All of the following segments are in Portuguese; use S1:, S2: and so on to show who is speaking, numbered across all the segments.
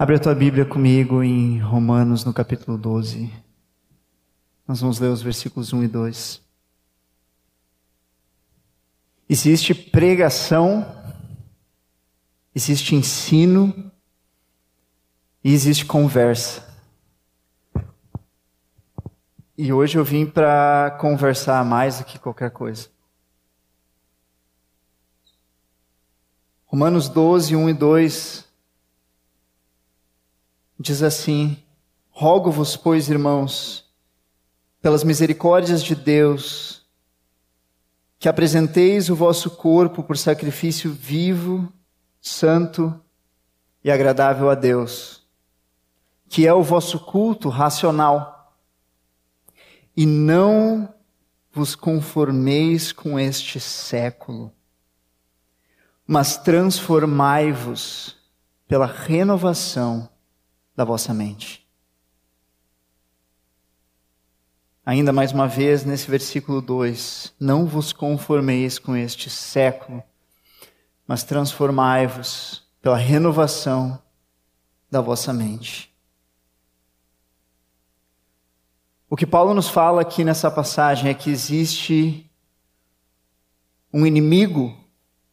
S1: Abre a tua Bíblia comigo em Romanos, no capítulo 12. Nós vamos ler os versículos 1 e 2. Existe pregação, existe ensino e existe conversa. E hoje eu vim para conversar mais do que qualquer coisa. Romanos 12, 1 e 2 diz assim: Rogo-vos, pois, irmãos, pelas misericórdias de Deus, que apresenteis o vosso corpo por sacrifício vivo, santo e agradável a Deus, que é o vosso culto racional, e não vos conformeis com este século, mas transformai-vos pela renovação da vossa mente. Ainda mais uma vez, nesse versículo 2: Não vos conformeis com este século, mas transformai-vos pela renovação da vossa mente. O que Paulo nos fala aqui nessa passagem é que existe um inimigo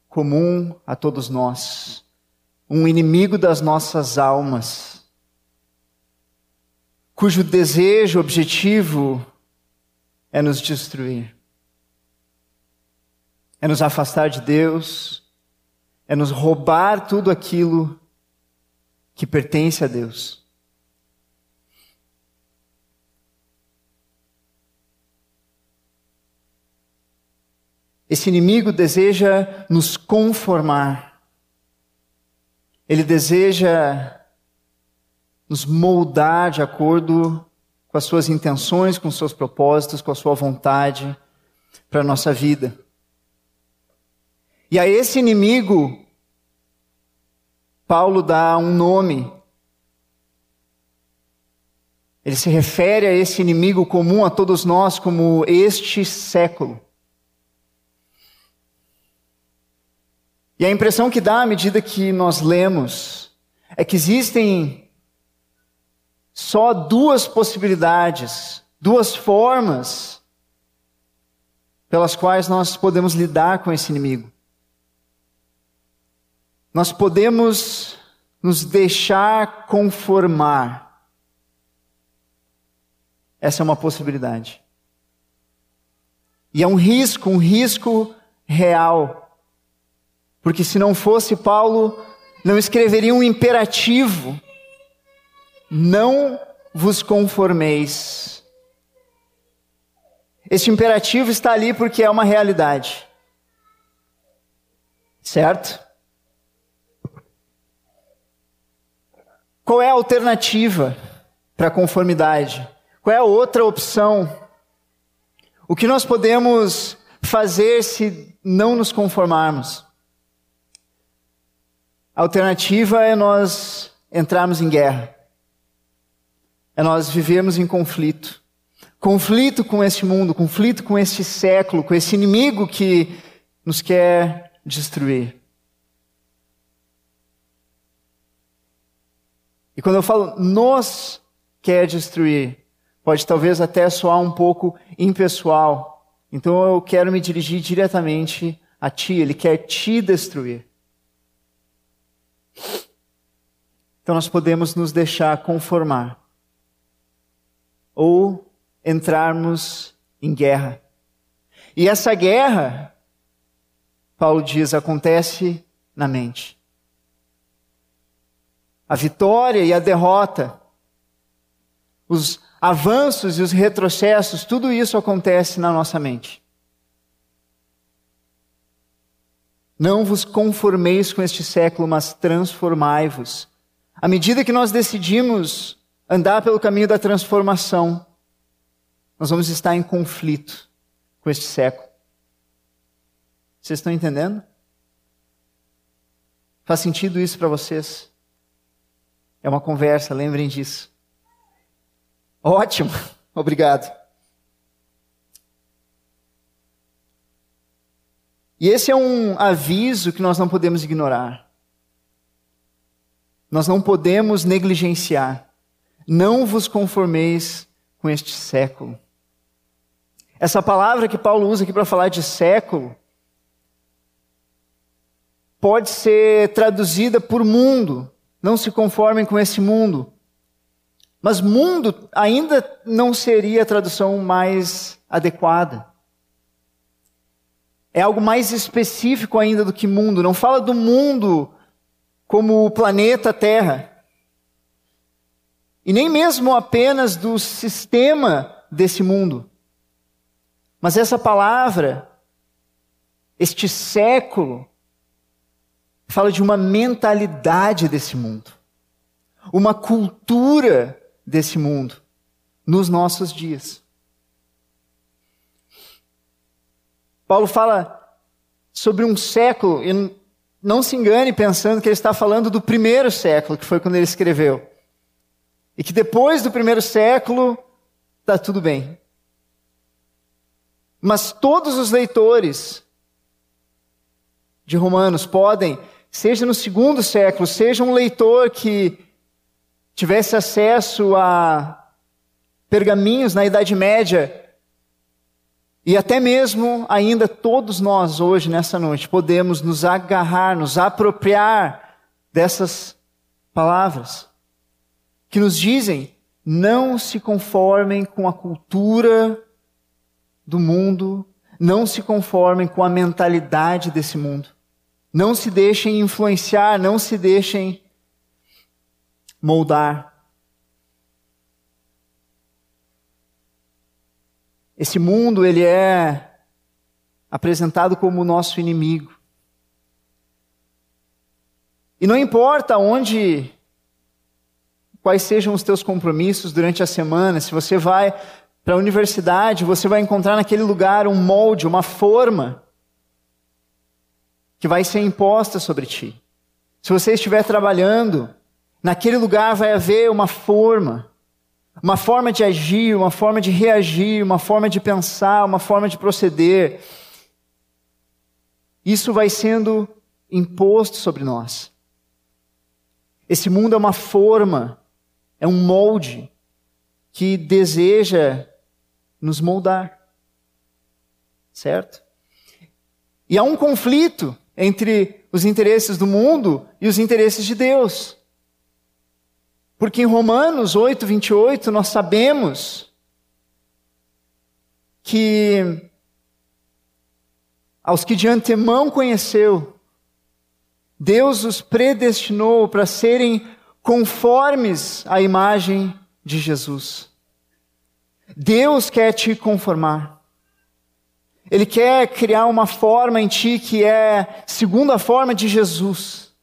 S1: comum a todos nós, um inimigo das nossas almas, cujo desejo, objetivo é nos destruir, é nos afastar de Deus, é nos roubar tudo aquilo que pertence a Deus. Esse inimigo deseja nos conformar. Ele deseja nos moldar de acordo com as suas intenções, com os seus propósitos, com a sua vontade para a nossa vida. E a esse inimigo, Paulo dá um nome. Ele se refere a esse inimigo comum a todos nós como este século. E a impressão que dá à medida que nós lemos é que existem só duas possibilidades, duas formas pelas quais nós podemos lidar com esse inimigo. Nós podemos nos deixar conformar. Essa é uma possibilidade. E é um risco, um risco real. Porque se não fosse Paulo, não escreveria um imperativo não vos conformeis. Este imperativo está ali porque é uma realidade. Certo? Qual é a alternativa para a conformidade? Qual é a outra opção? O que nós podemos fazer se não nos conformarmos? A alternativa é nós entrarmos em guerra é nós vivermos em conflito. Conflito com este mundo, conflito com este século, com esse inimigo que nos quer destruir. E quando eu falo nos quer destruir, pode talvez até soar um pouco impessoal. Então eu quero me dirigir diretamente a ti, ele quer te destruir. Então nós podemos nos deixar conformar ou entrarmos em guerra. E essa guerra, Paulo diz, acontece na mente. A vitória e a derrota, os avanços e os retrocessos, tudo isso acontece na nossa mente. Não vos conformeis com este século, mas transformai-vos. À medida que nós decidimos andar pelo caminho da transformação, nós vamos estar em conflito com este século. Vocês estão entendendo? Faz sentido isso para vocês? É uma conversa, lembrem disso. Ótimo, obrigado. E esse é um aviso que nós não podemos ignorar. nós não podemos negligenciar. Não vos conformeis com este século. Essa palavra que Paulo usa aqui para falar de século pode ser traduzida por mundo. Não se conformem com esse mundo. Mas mundo ainda não seria a tradução mais adequada. É algo mais específico ainda do que mundo. Não fala do mundo como o planeta Terra. E nem mesmo apenas do sistema desse mundo. Mas essa palavra, este século, fala de uma mentalidade desse mundo, uma cultura desse mundo nos nossos dias. Paulo fala sobre um século, e não se engane pensando que ele está falando do primeiro século, que foi quando ele escreveu. E que depois do primeiro século, está tudo bem. Mas todos os leitores de Romanos podem, seja no segundo século, seja um leitor que tivesse acesso a pergaminhos na Idade Média, e até mesmo ainda todos nós hoje, nessa noite, podemos nos agarrar, nos apropriar dessas palavras que nos dizem: não se conformem com a cultura do mundo, não se conformem com a mentalidade desse mundo. Não se deixem influenciar, não se deixem moldar. Esse mundo, ele é apresentado como o nosso inimigo. E não importa onde, quais sejam os teus compromissos durante a semana, se você vai para a universidade, você vai encontrar naquele lugar um molde, uma forma que vai ser imposta sobre ti. Se você estiver trabalhando, naquele lugar vai haver uma forma uma forma de agir, uma forma de reagir, uma forma de pensar, uma forma de proceder. Isso vai sendo imposto sobre nós. Esse mundo é uma forma, é um molde que deseja nos moldar. Certo? E há um conflito entre os interesses do mundo e os interesses de Deus. Porque em Romanos 8, 28, nós sabemos que aos que de antemão conheceu, Deus os predestinou para serem conformes à imagem de Jesus. Deus quer te conformar. Ele quer criar uma forma em ti que é segundo a forma de Jesus.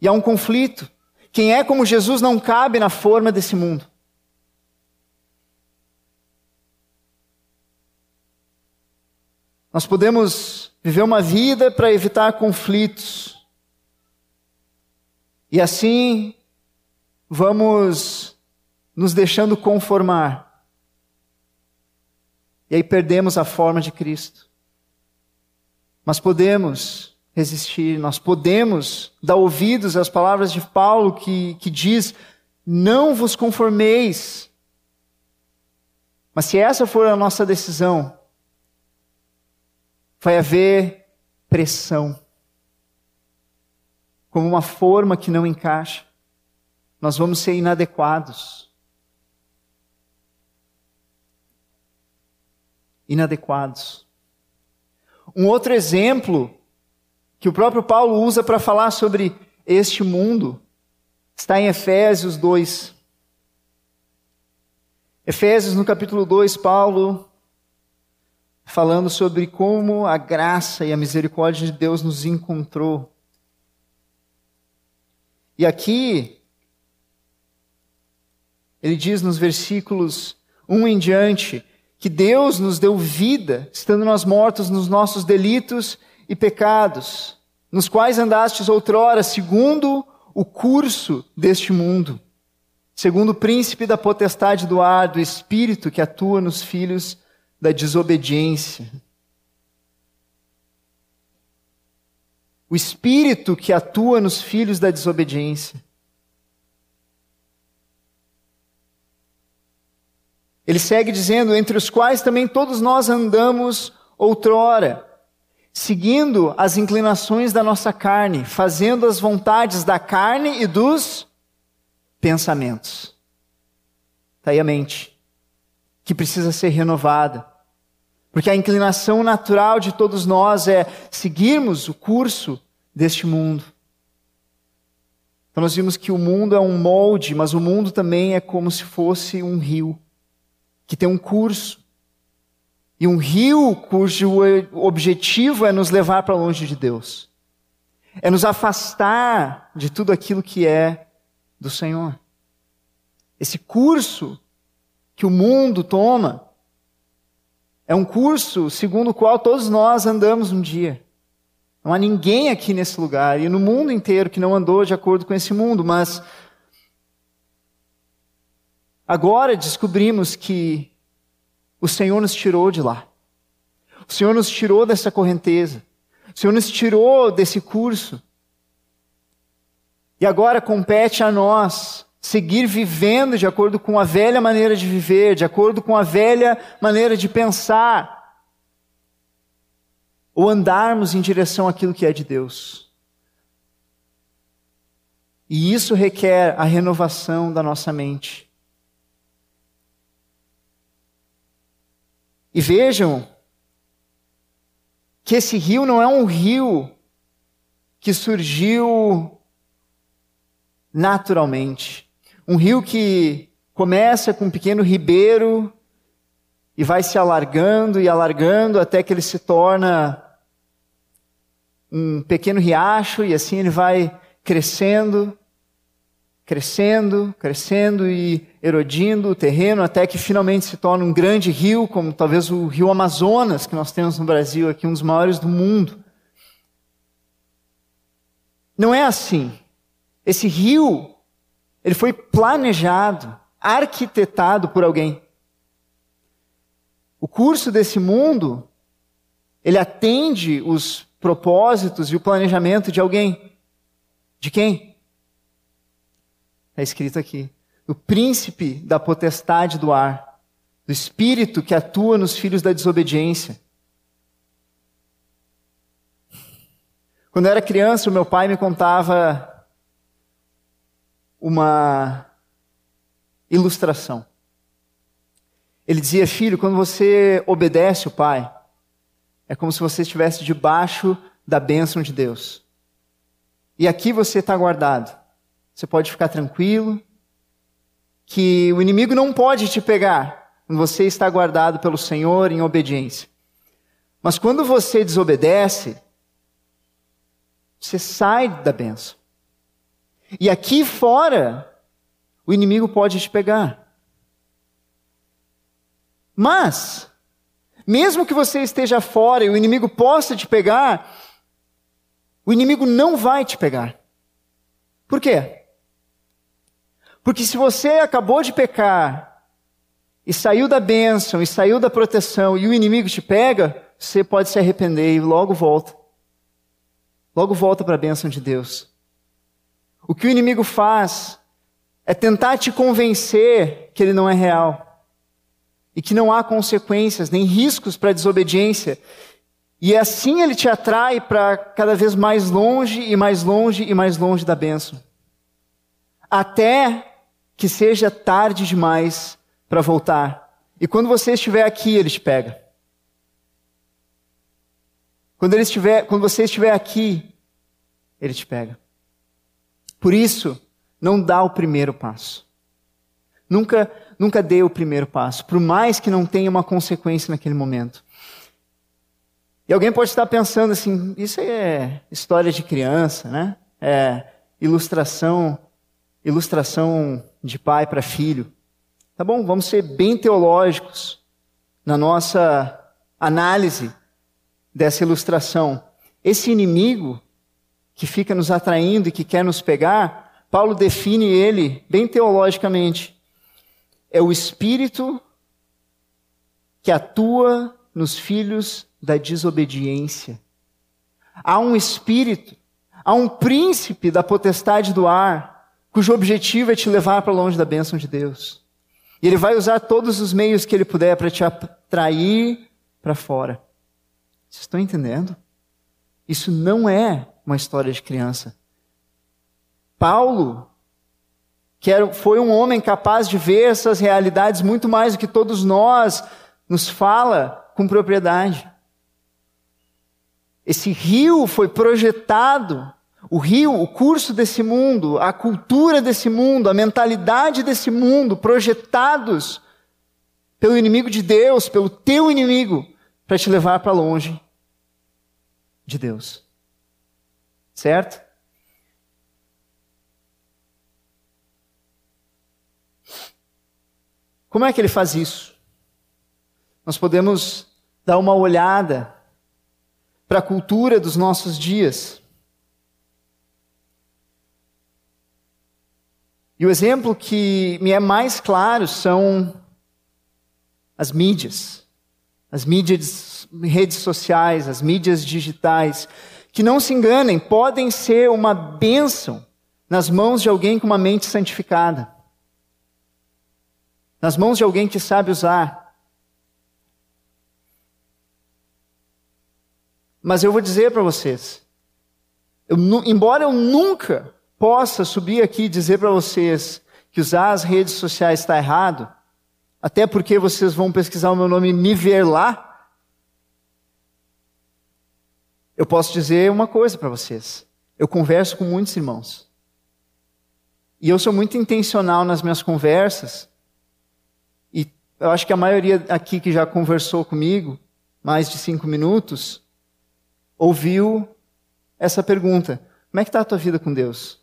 S1: E há um conflito. Quem é como Jesus não cabe na forma desse mundo. Nós podemos viver uma vida para evitar conflitos. E assim vamos nos deixando conformar. E aí perdemos a forma de Cristo. Mas podemos resistir, nós podemos dar ouvidos às palavras de Paulo que, que diz: não vos conformeis. Mas se essa for a nossa decisão, vai haver pressão. Como uma forma que não encaixa, nós vamos ser inadequados. Inadequados. Um outro exemplo que o próprio Paulo usa para falar sobre este mundo está em Efésios 2. Efésios, no capítulo 2, Paulo falando sobre como a graça e a misericórdia de Deus nos encontrou. E aqui, ele diz nos versículos 1 em diante, que Deus nos deu vida, estando nós mortos nos nossos delitos e pecados, nos quais andastes outrora, segundo o curso deste mundo, segundo o príncipe da potestade do ar, do espírito que atua nos filhos da desobediência. O espírito que atua nos filhos da desobediência. Ele segue dizendo: entre os quais também todos nós andamos outrora, seguindo as inclinações da nossa carne, fazendo as vontades da carne e dos pensamentos. Está aí a mente, que precisa ser renovada. Porque a inclinação natural de todos nós é seguirmos o curso deste mundo. Então nós vimos que o mundo é um molde, mas o mundo também é como se fosse um rio, que tem um curso. E um rio cujo objetivo é nos levar para longe de Deus. É nos afastar de tudo aquilo que é do Senhor. Esse curso que o mundo toma é um curso segundo o qual todos nós andamos um dia. Não há ninguém aqui nesse lugar e no mundo inteiro que não andou de acordo com esse mundo, mas agora descobrimos que o Senhor nos tirou de lá. O Senhor nos tirou dessa correnteza. O Senhor nos tirou desse curso. E agora compete a nós seguir vivendo de acordo com a velha maneira de viver, de acordo com a velha maneira de pensar, ou andarmos em direção àquilo que é de Deus. E isso requer a renovação da nossa mente. E vejam que esse rio não é um rio que surgiu naturalmente. Um rio que começa com um pequeno ribeiro e vai se alargando e alargando até que ele se torna um pequeno riacho e assim ele vai crescendo, crescendo, crescendo e erodindo o terreno até que finalmente se torna um grande rio, como talvez o rio Amazonas que nós temos no Brasil aqui, um dos maiores do mundo. Não é assim. Esse rio ele foi planejado, arquitetado por alguém. O curso desse mundo, ele atende os propósitos e o planejamento de alguém. De quem? Está escrito aqui. O príncipe da potestade do ar, do espírito que atua nos filhos da desobediência. Quando eu era criança, o meu pai me contava uma ilustração. Ele dizia: Filho, quando você obedece o Pai, é como se você estivesse debaixo da bênção de Deus. E aqui você está guardado. Você pode ficar tranquilo, que o inimigo não pode te pegar quando você está guardado pelo Senhor em obediência. Mas quando você desobedece, você sai da bênção. E aqui fora, o inimigo pode te pegar. Mas, mesmo que você esteja fora e o inimigo possa te pegar, o inimigo não vai te pegar. Por quê? Porque se você acabou de pecar e saiu da bênção e saiu da proteção e o inimigo te pega, você pode se arrepender e logo volta. Logo volta para a bênção de Deus. O que o inimigo faz é tentar te convencer que ele não é real e que não há consequências nem riscos para a desobediência. E assim ele te atrai para cada vez mais longe e mais longe e mais longe da bênção. Até que seja tarde demais para voltar. E quando você estiver aqui, ele te pega. Quando, ele estiver, quando você estiver aqui, ele te pega. Por isso, não dá o primeiro passo. Nunca, nunca dê o primeiro passo, por mais que não tenha uma consequência naquele momento. E alguém pode estar pensando assim: isso é história de criança, né? É ilustração, ilustração de pai para filho. Tá bom? Vamos ser bem teológicos na nossa análise dessa ilustração. Esse inimigo que fica nos atraindo e que quer nos pegar, Paulo define ele bem teologicamente. É o espírito que atua nos filhos da desobediência. Há um espírito, há um príncipe da potestade do ar, cujo objetivo é te levar para longe da bênção de Deus. E ele vai usar todos os meios que ele puder para te atrair para fora. Vocês estão entendendo? Isso não é uma história de criança. Paulo, que era, foi um homem capaz de ver essas realidades muito mais do que todos nós, nos fala com propriedade. Esse rio foi projetado, o rio, o curso desse mundo, a cultura desse mundo, a mentalidade desse mundo, projetados pelo inimigo de Deus, pelo teu inimigo, para te levar para longe de Deus. Certo? Como é que ele faz isso? Nós podemos dar uma olhada para a cultura dos nossos dias. E o exemplo que me é mais claro são as mídias, as mídias, redes sociais, as mídias digitais, que não se enganem, podem ser uma bênção nas mãos de alguém com uma mente santificada nas mãos de alguém que sabe usar. Mas eu vou dizer para vocês, eu, embora eu nunca possa subir aqui e dizer para vocês que usar as redes sociais está errado, até porque vocês vão pesquisar o meu nome e me ver lá, eu posso dizer uma coisa para vocês. Eu converso com muitos irmãos. E eu sou muito intencional nas minhas conversas eu acho que a maioria aqui que já conversou comigo, mais de cinco minutos, ouviu essa pergunta: Como é que está a tua vida com Deus?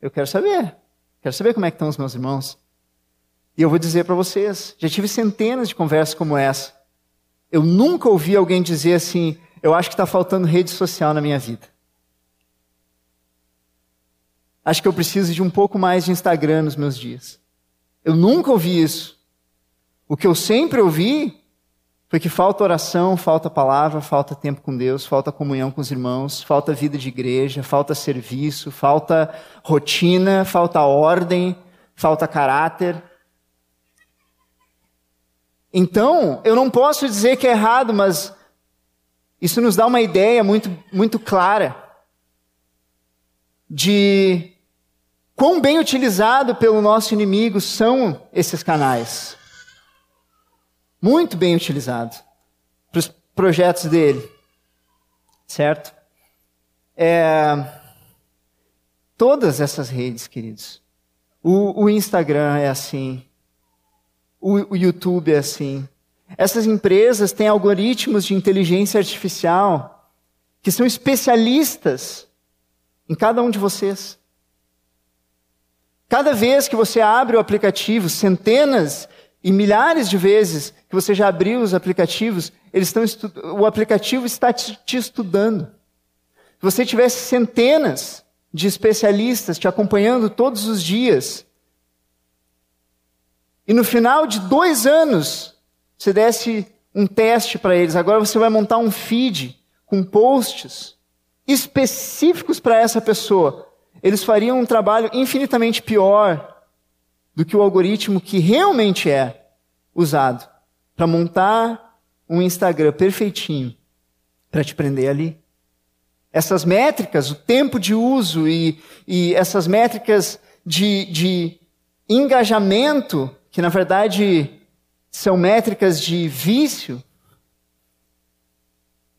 S1: Eu quero saber. Quero saber como é que estão os meus irmãos. E eu vou dizer para vocês: já tive centenas de conversas como essa. Eu nunca ouvi alguém dizer assim: Eu acho que está faltando rede social na minha vida. Acho que eu preciso de um pouco mais de Instagram nos meus dias. Eu nunca ouvi isso. O que eu sempre ouvi foi que falta oração, falta palavra, falta tempo com Deus, falta comunhão com os irmãos, falta vida de igreja, falta serviço, falta rotina, falta ordem, falta caráter. Então, eu não posso dizer que é errado, mas isso nos dá uma ideia muito, muito clara de quão bem utilizado pelo nosso inimigo são esses canais muito bem utilizado para os projetos dele, certo? É, todas essas redes, queridos. O, o Instagram é assim, o, o YouTube é assim. Essas empresas têm algoritmos de inteligência artificial que são especialistas em cada um de vocês. Cada vez que você abre o aplicativo, centenas e milhares de vezes que você já abriu os aplicativos, eles estão o aplicativo está te, estudando. Se você tivesse centenas de especialistas te acompanhando todos os dias, e no final de dois anos você desse um teste para eles, agora você vai montar um feed com posts específicos para essa pessoa, eles fariam um trabalho infinitamente pior do que o algoritmo que realmente é usado para montar um Instagram perfeitinho para te prender ali. Essas métricas, o tempo de uso e, e essas métricas de, de engajamento, que na verdade são métricas de vício,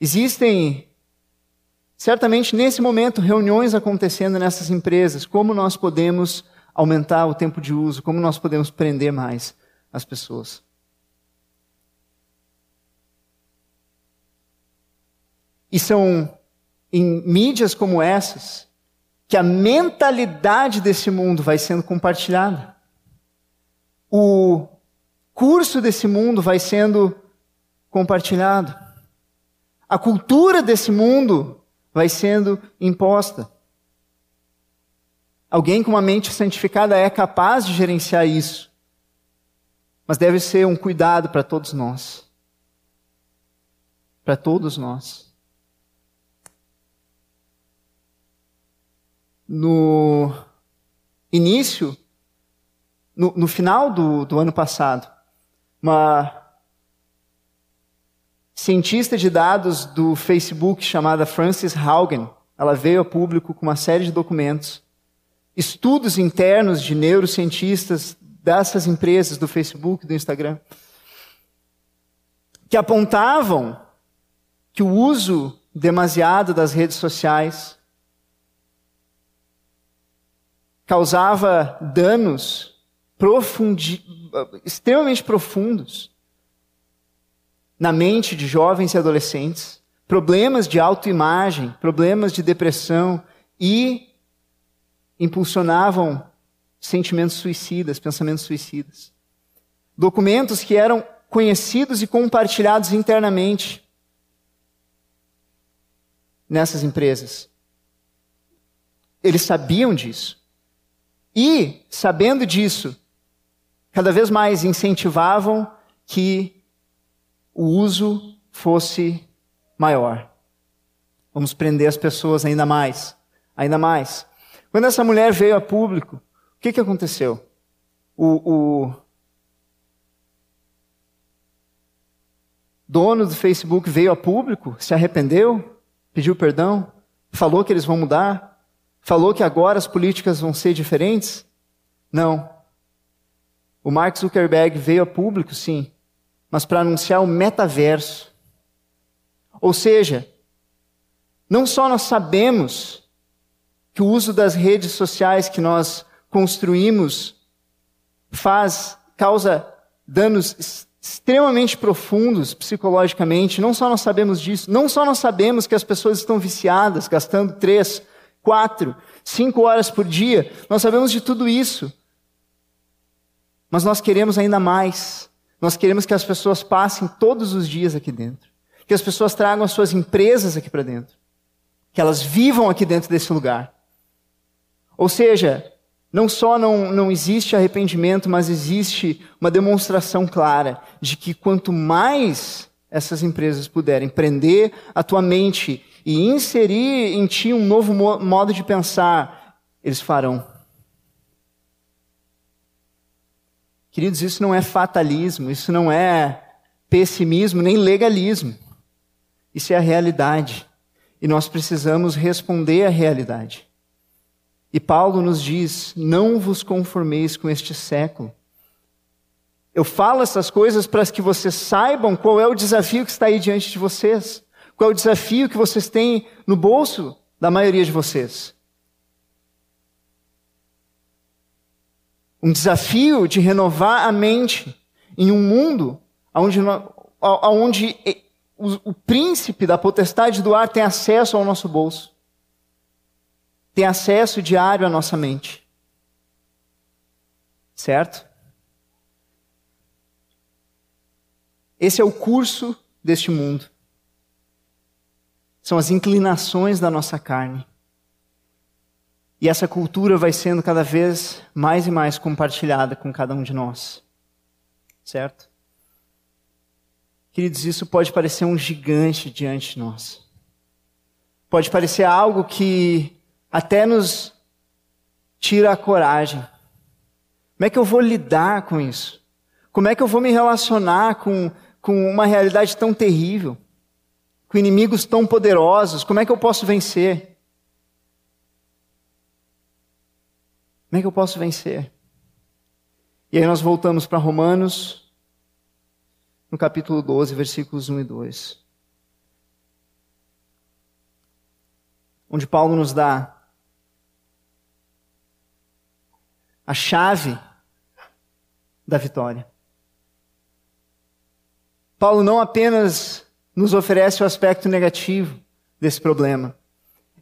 S1: existem certamente nesse momento reuniões acontecendo nessas empresas, como nós podemos aumentar o tempo de uso, como nós podemos prender mais as pessoas. E são em mídias como essas que a mentalidade desse mundo vai sendo compartilhada. O curso desse mundo vai sendo compartilhado. A cultura desse mundo vai sendo imposta. Alguém com uma mente santificada é capaz de gerenciar isso. Mas deve ser um cuidado para todos nós. Para todos nós. No início no, no final do, do ano passado, uma cientista de dados do Facebook chamada Frances Haugen, ela veio a público com uma série de documentos, estudos internos de neurocientistas dessas empresas do Facebook, do Instagram, que apontavam que o uso demasiado das redes sociais causava danos profundi extremamente profundos na mente de jovens e adolescentes, problemas de autoimagem, problemas de depressão e impulsionavam sentimentos suicidas, pensamentos suicidas. Documentos que eram conhecidos e compartilhados internamente nessas empresas. Eles sabiam disso. E, sabendo disso, cada vez mais incentivavam que o uso fosse maior. Vamos prender as pessoas ainda mais, ainda mais. Quando essa mulher veio a público, o que, que aconteceu? O, o dono do Facebook veio a público, se arrependeu, pediu perdão, falou que eles vão mudar, falou que agora as políticas vão ser diferentes? Não. O Mark Zuckerberg veio a público, sim, mas para anunciar o metaverso. Ou seja, não só nós sabemos que o uso das redes sociais que nós construímos faz, causa danos extremamente profundos psicologicamente, não só nós sabemos disso, não só nós sabemos que as pessoas estão viciadas, gastando três, quatro, cinco horas por dia, nós sabemos de tudo isso. Mas nós queremos ainda mais. Nós queremos que as pessoas passem todos os dias aqui dentro. Que as pessoas tragam as suas empresas aqui para dentro. Que elas vivam aqui dentro desse lugar. Ou seja, não só não, não existe arrependimento, mas existe uma demonstração clara de que quanto mais essas empresas puderem prender a tua mente e inserir em ti um novo modo de pensar, eles farão. Queridos, isso não é fatalismo, isso não é pessimismo, nem legalismo. Isso é a realidade. E nós precisamos responder à realidade. E Paulo nos diz: não vos conformeis com este século. Eu falo essas coisas para que vocês saibam qual é o desafio que está aí diante de vocês. Qual é o desafio que vocês têm no bolso da maioria de vocês. Um desafio de renovar a mente em um mundo onde, onde o, o príncipe da potestade do ar tem acesso ao nosso bolso, tem acesso diário à nossa mente. Certo? Esse é o curso deste mundo. São as inclinações da nossa carne. E essa cultura vai sendo cada vez mais e mais compartilhada com cada um de nós. Certo? Queridos, isso pode parecer um gigante diante de nós. Pode parecer algo que até nos tira a coragem. Como é que eu vou lidar com isso? Como é que eu vou me relacionar com, com uma realidade tão terrível? Com inimigos tão poderosos? Como é que eu posso vencer? Como é que eu posso vencer? E aí nós voltamos para Romanos, no capítulo 12, versículos 1 e 2. Onde Paulo nos dá a chave da vitória. Paulo não apenas nos oferece o aspecto negativo desse problema,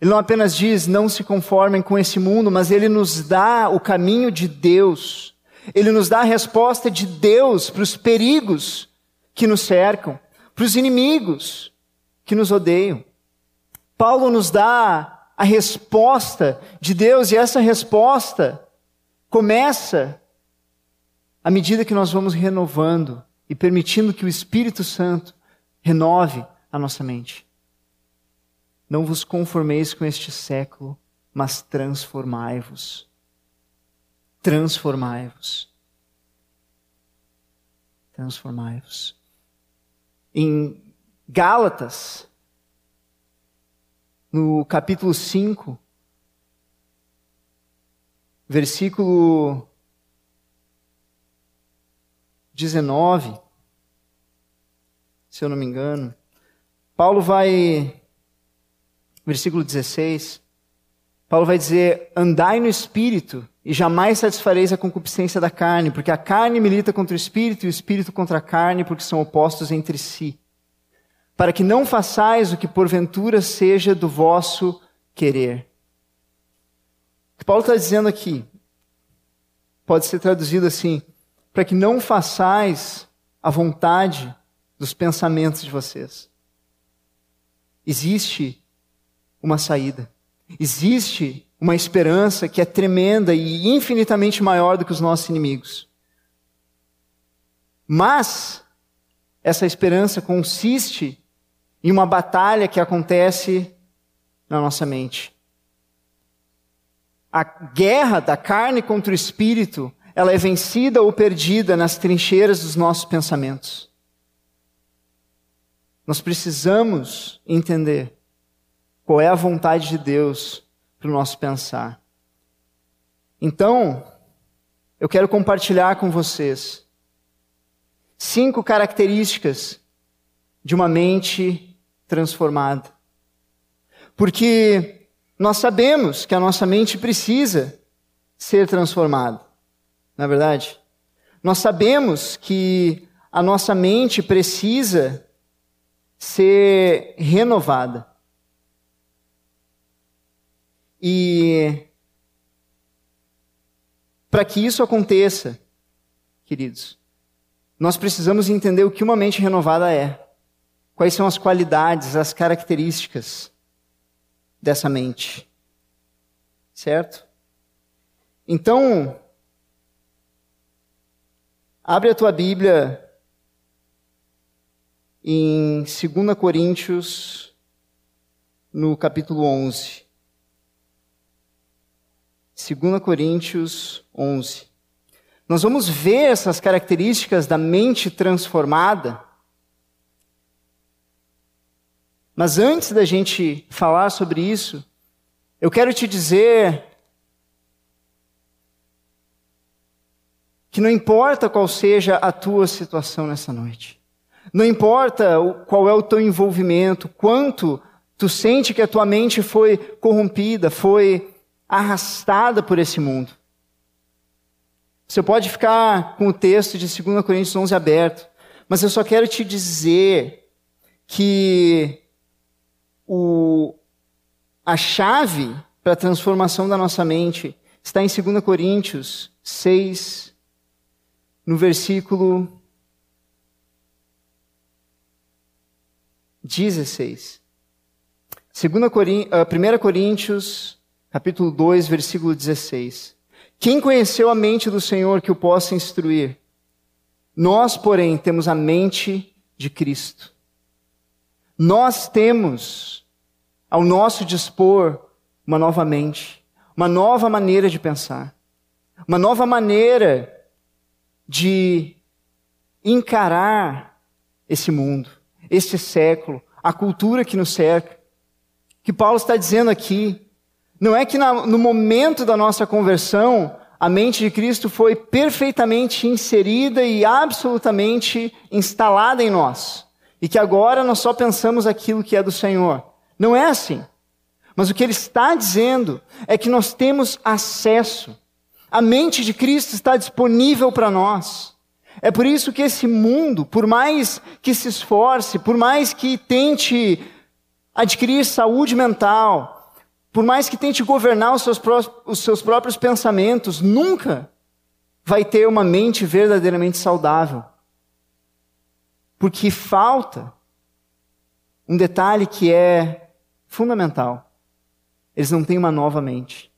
S1: ele não apenas diz não se conformem com esse mundo, mas ele nos dá o caminho de Deus. Ele nos dá a resposta de Deus para os perigos que nos cercam, para os inimigos que nos odeiam. Paulo nos dá a resposta de Deus e essa resposta começa à medida que nós vamos renovando e permitindo que o Espírito Santo renove a nossa mente. Não vos conformeis com este século, mas transformai-vos. Transformai-vos. transformai-vos. Em Gálatas, no capítulo 5, versículo 19, se eu não me engano, Paulo vai, versículo 16, Paulo vai dizer: Andai no espírito e jamais satisfareis a concupiscência da carne, porque a carne milita contra o espírito e o espírito contra a carne, porque são opostos entre si. Para que não façais o que porventura seja do vosso querer. O que Paulo está dizendo aqui pode ser traduzido assim: para que não façais a vontade dos pensamentos de vocês. Existe uma saída. Existe uma esperança que é tremenda e infinitamente maior do que os nossos inimigos. Mas essa esperança consiste em uma batalha que acontece na nossa mente. A guerra da carne contra o espírito, ela é vencida ou perdida nas trincheiras dos nossos pensamentos. Nós precisamos entender qual é a vontade de Deus para o nosso pensar. Então, eu quero compartilhar com vocês cinco características de uma mente transformada. Porque nós sabemos que a nossa mente precisa ser transformada, na é verdade? Nós sabemos que a nossa mente precisa ser renovada. E para que isso aconteça, queridos, nós precisamos entender o que uma mente renovada é. Quais são as qualidades, as características dessa mente. Certo? Então, abre a tua Bíblia em 2 Coríntios, no capítulo 11. 2 Coríntios 11. Nós vamos ver essas características da mente transformada. Mas antes da gente falar sobre isso, eu quero te dizer que não importa qual seja a tua situação nessa noite, não importa qual é o teu envolvimento, quanto tu sente que a tua mente foi corrompida, foi arrastada por esse mundo. Você pode ficar com o texto de 2 Coríntios 11 aberto, mas eu só quero te dizer que o, a chave para a transformação da nossa mente está em 2 Coríntios 6, no versículo 16. 1 Coríntios capítulo 2, versículo 16. Quem conheceu a mente do Senhor que o possa instruir? Nós, porém, temos a mente de Cristo. Nós temos ao nosso dispor uma nova mente, uma nova maneira de pensar, uma nova maneira de encarar esse mundo, este século, a cultura que nos cerca. Que Paulo está dizendo aqui não é que no momento da nossa conversão, a mente de Cristo foi perfeitamente inserida e absolutamente instalada em nós. E que agora nós só pensamos aquilo que é do Senhor. Não é assim. Mas o que ele está dizendo é que nós temos acesso. A mente de Cristo está disponível para nós. É por isso que esse mundo, por mais que se esforce, por mais que tente adquirir saúde mental, por mais que tente governar os seus, os seus próprios pensamentos, nunca vai ter uma mente verdadeiramente saudável. Porque falta um detalhe que é fundamental. Eles não têm uma nova mente.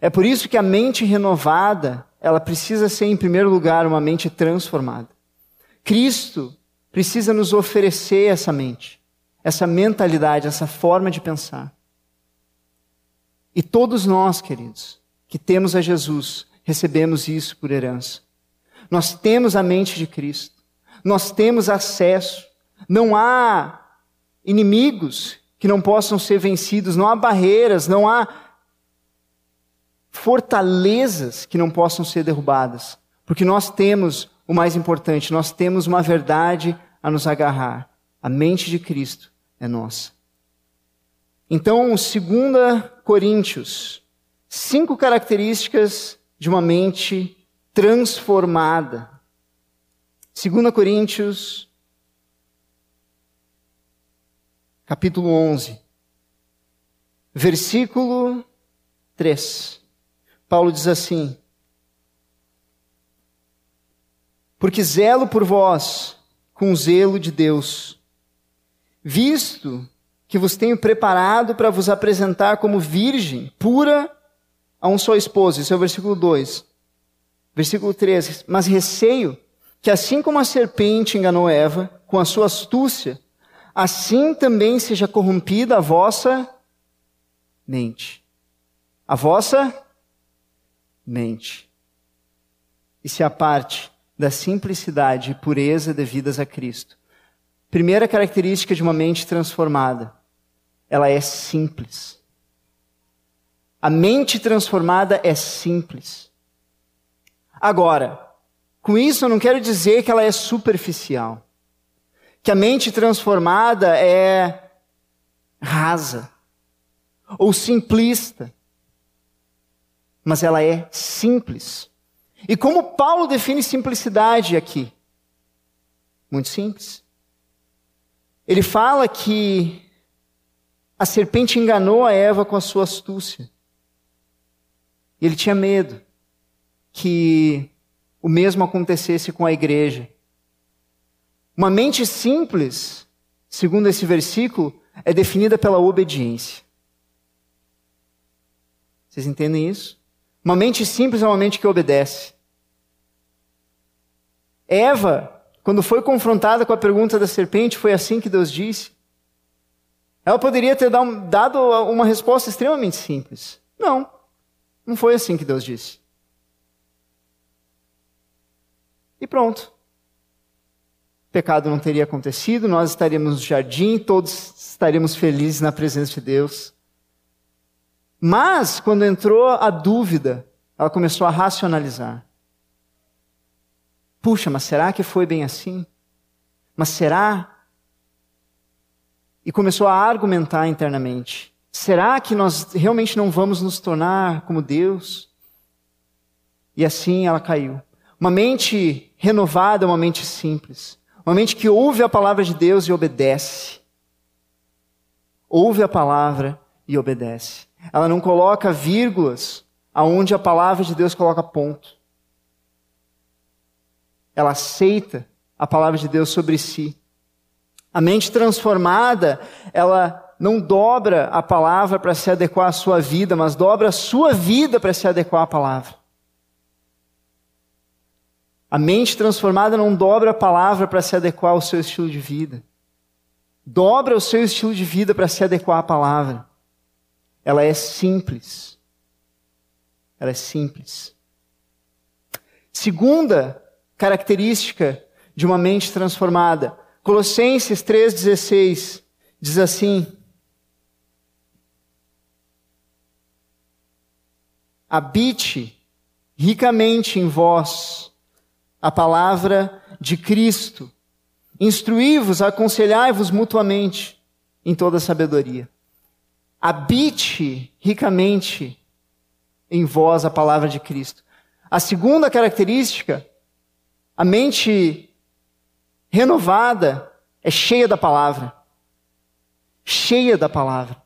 S1: É por isso que a mente renovada, ela precisa ser, em primeiro lugar, uma mente transformada. Cristo precisa nos oferecer essa mente, essa mentalidade, essa forma de pensar. E todos nós, queridos, que temos a Jesus, recebemos isso por herança. Nós temos a mente de Cristo. nós temos acesso. Não há inimigos que não possam ser vencidos, não há barreiras, não há fortalezas que não possam ser derrubadas. Porque nós temos o mais importante, nós temos uma verdade a nos agarrar. A mente de Cristo é nossa. Então, 2 Coríntios, cinco características de uma mente transformada. 2 Coríntios, capítulo 11, versículo 3. Paulo diz assim: Porque zelo por vós com zelo de Deus, visto que vos tenho preparado para vos apresentar como virgem, pura, a um só esposo. Esse é o versículo 2. Versículo 3. Mas receio que assim como a serpente enganou Eva com a sua astúcia, assim também seja corrompida a vossa mente. A vossa mente. E se aparte da simplicidade e pureza devidas a Cristo. Primeira característica de uma mente transformada: ela é simples. A mente transformada é simples. Agora, com isso eu não quero dizer que ela é superficial. Que a mente transformada é rasa ou simplista. Mas ela é simples. E como Paulo define simplicidade aqui? Muito simples. Ele fala que a serpente enganou a Eva com a sua astúcia. Ele tinha medo que o mesmo acontecesse com a igreja. Uma mente simples, segundo esse versículo, é definida pela obediência. Vocês entendem isso? Uma mente simples é uma mente que obedece. Eva quando foi confrontada com a pergunta da serpente, foi assim que Deus disse? Ela poderia ter dado uma resposta extremamente simples. Não, não foi assim que Deus disse. E pronto. O pecado não teria acontecido, nós estaríamos no jardim, todos estaríamos felizes na presença de Deus. Mas, quando entrou a dúvida, ela começou a racionalizar. Puxa, mas será que foi bem assim? Mas será? E começou a argumentar internamente. Será que nós realmente não vamos nos tornar como Deus? E assim ela caiu. Uma mente renovada é uma mente simples. Uma mente que ouve a palavra de Deus e obedece. Ouve a palavra e obedece. Ela não coloca vírgulas aonde a palavra de Deus coloca ponto ela aceita a palavra de Deus sobre si. A mente transformada, ela não dobra a palavra para se adequar à sua vida, mas dobra a sua vida para se adequar à palavra. A mente transformada não dobra a palavra para se adequar ao seu estilo de vida. Dobra o seu estilo de vida para se adequar à palavra. Ela é simples. Ela é simples. Segunda característica de uma mente transformada. Colossenses 3,16 diz assim: Habite ricamente em vós a palavra de Cristo, instruí-vos, aconselhai-vos mutuamente em toda sabedoria. Habite ricamente em vós a palavra de Cristo. A segunda característica a mente renovada é cheia da palavra. Cheia da palavra.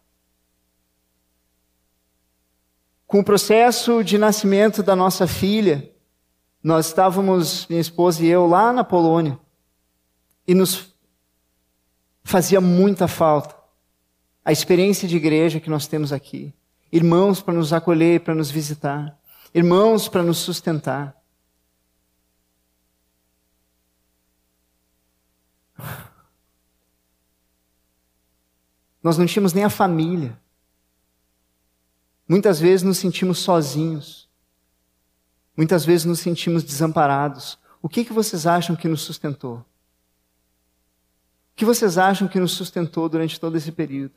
S1: Com o processo de nascimento da nossa filha, nós estávamos, minha esposa e eu, lá na Polônia. E nos fazia muita falta a experiência de igreja que nós temos aqui. Irmãos para nos acolher, para nos visitar. Irmãos para nos sustentar. Nós não tínhamos nem a família. Muitas vezes nos sentimos sozinhos. Muitas vezes nos sentimos desamparados. O que, que vocês acham que nos sustentou? que vocês acham que nos sustentou durante todo esse período?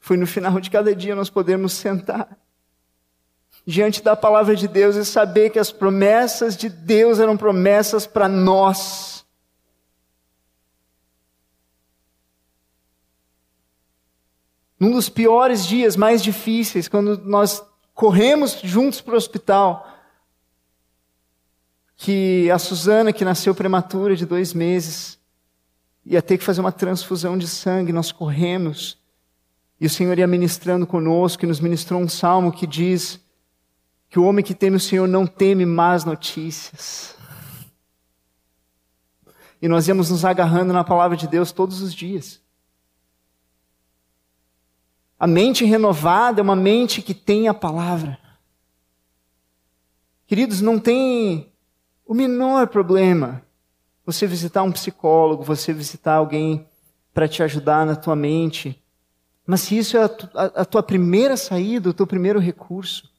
S1: Foi no final de cada dia nós podemos sentar diante da palavra de Deus e saber que as promessas de Deus eram promessas para nós. Num dos piores dias, mais difíceis, quando nós corremos juntos para o hospital, que a Suzana, que nasceu prematura de dois meses, ia ter que fazer uma transfusão de sangue, nós corremos, e o Senhor ia ministrando conosco, e nos ministrou um salmo que diz que o homem que teme o Senhor não teme más notícias. E nós íamos nos agarrando na palavra de Deus todos os dias. A mente renovada é uma mente que tem a palavra. Queridos, não tem o menor problema você visitar um psicólogo, você visitar alguém para te ajudar na tua mente. Mas se isso é a, tu, a, a tua primeira saída, o teu primeiro recurso,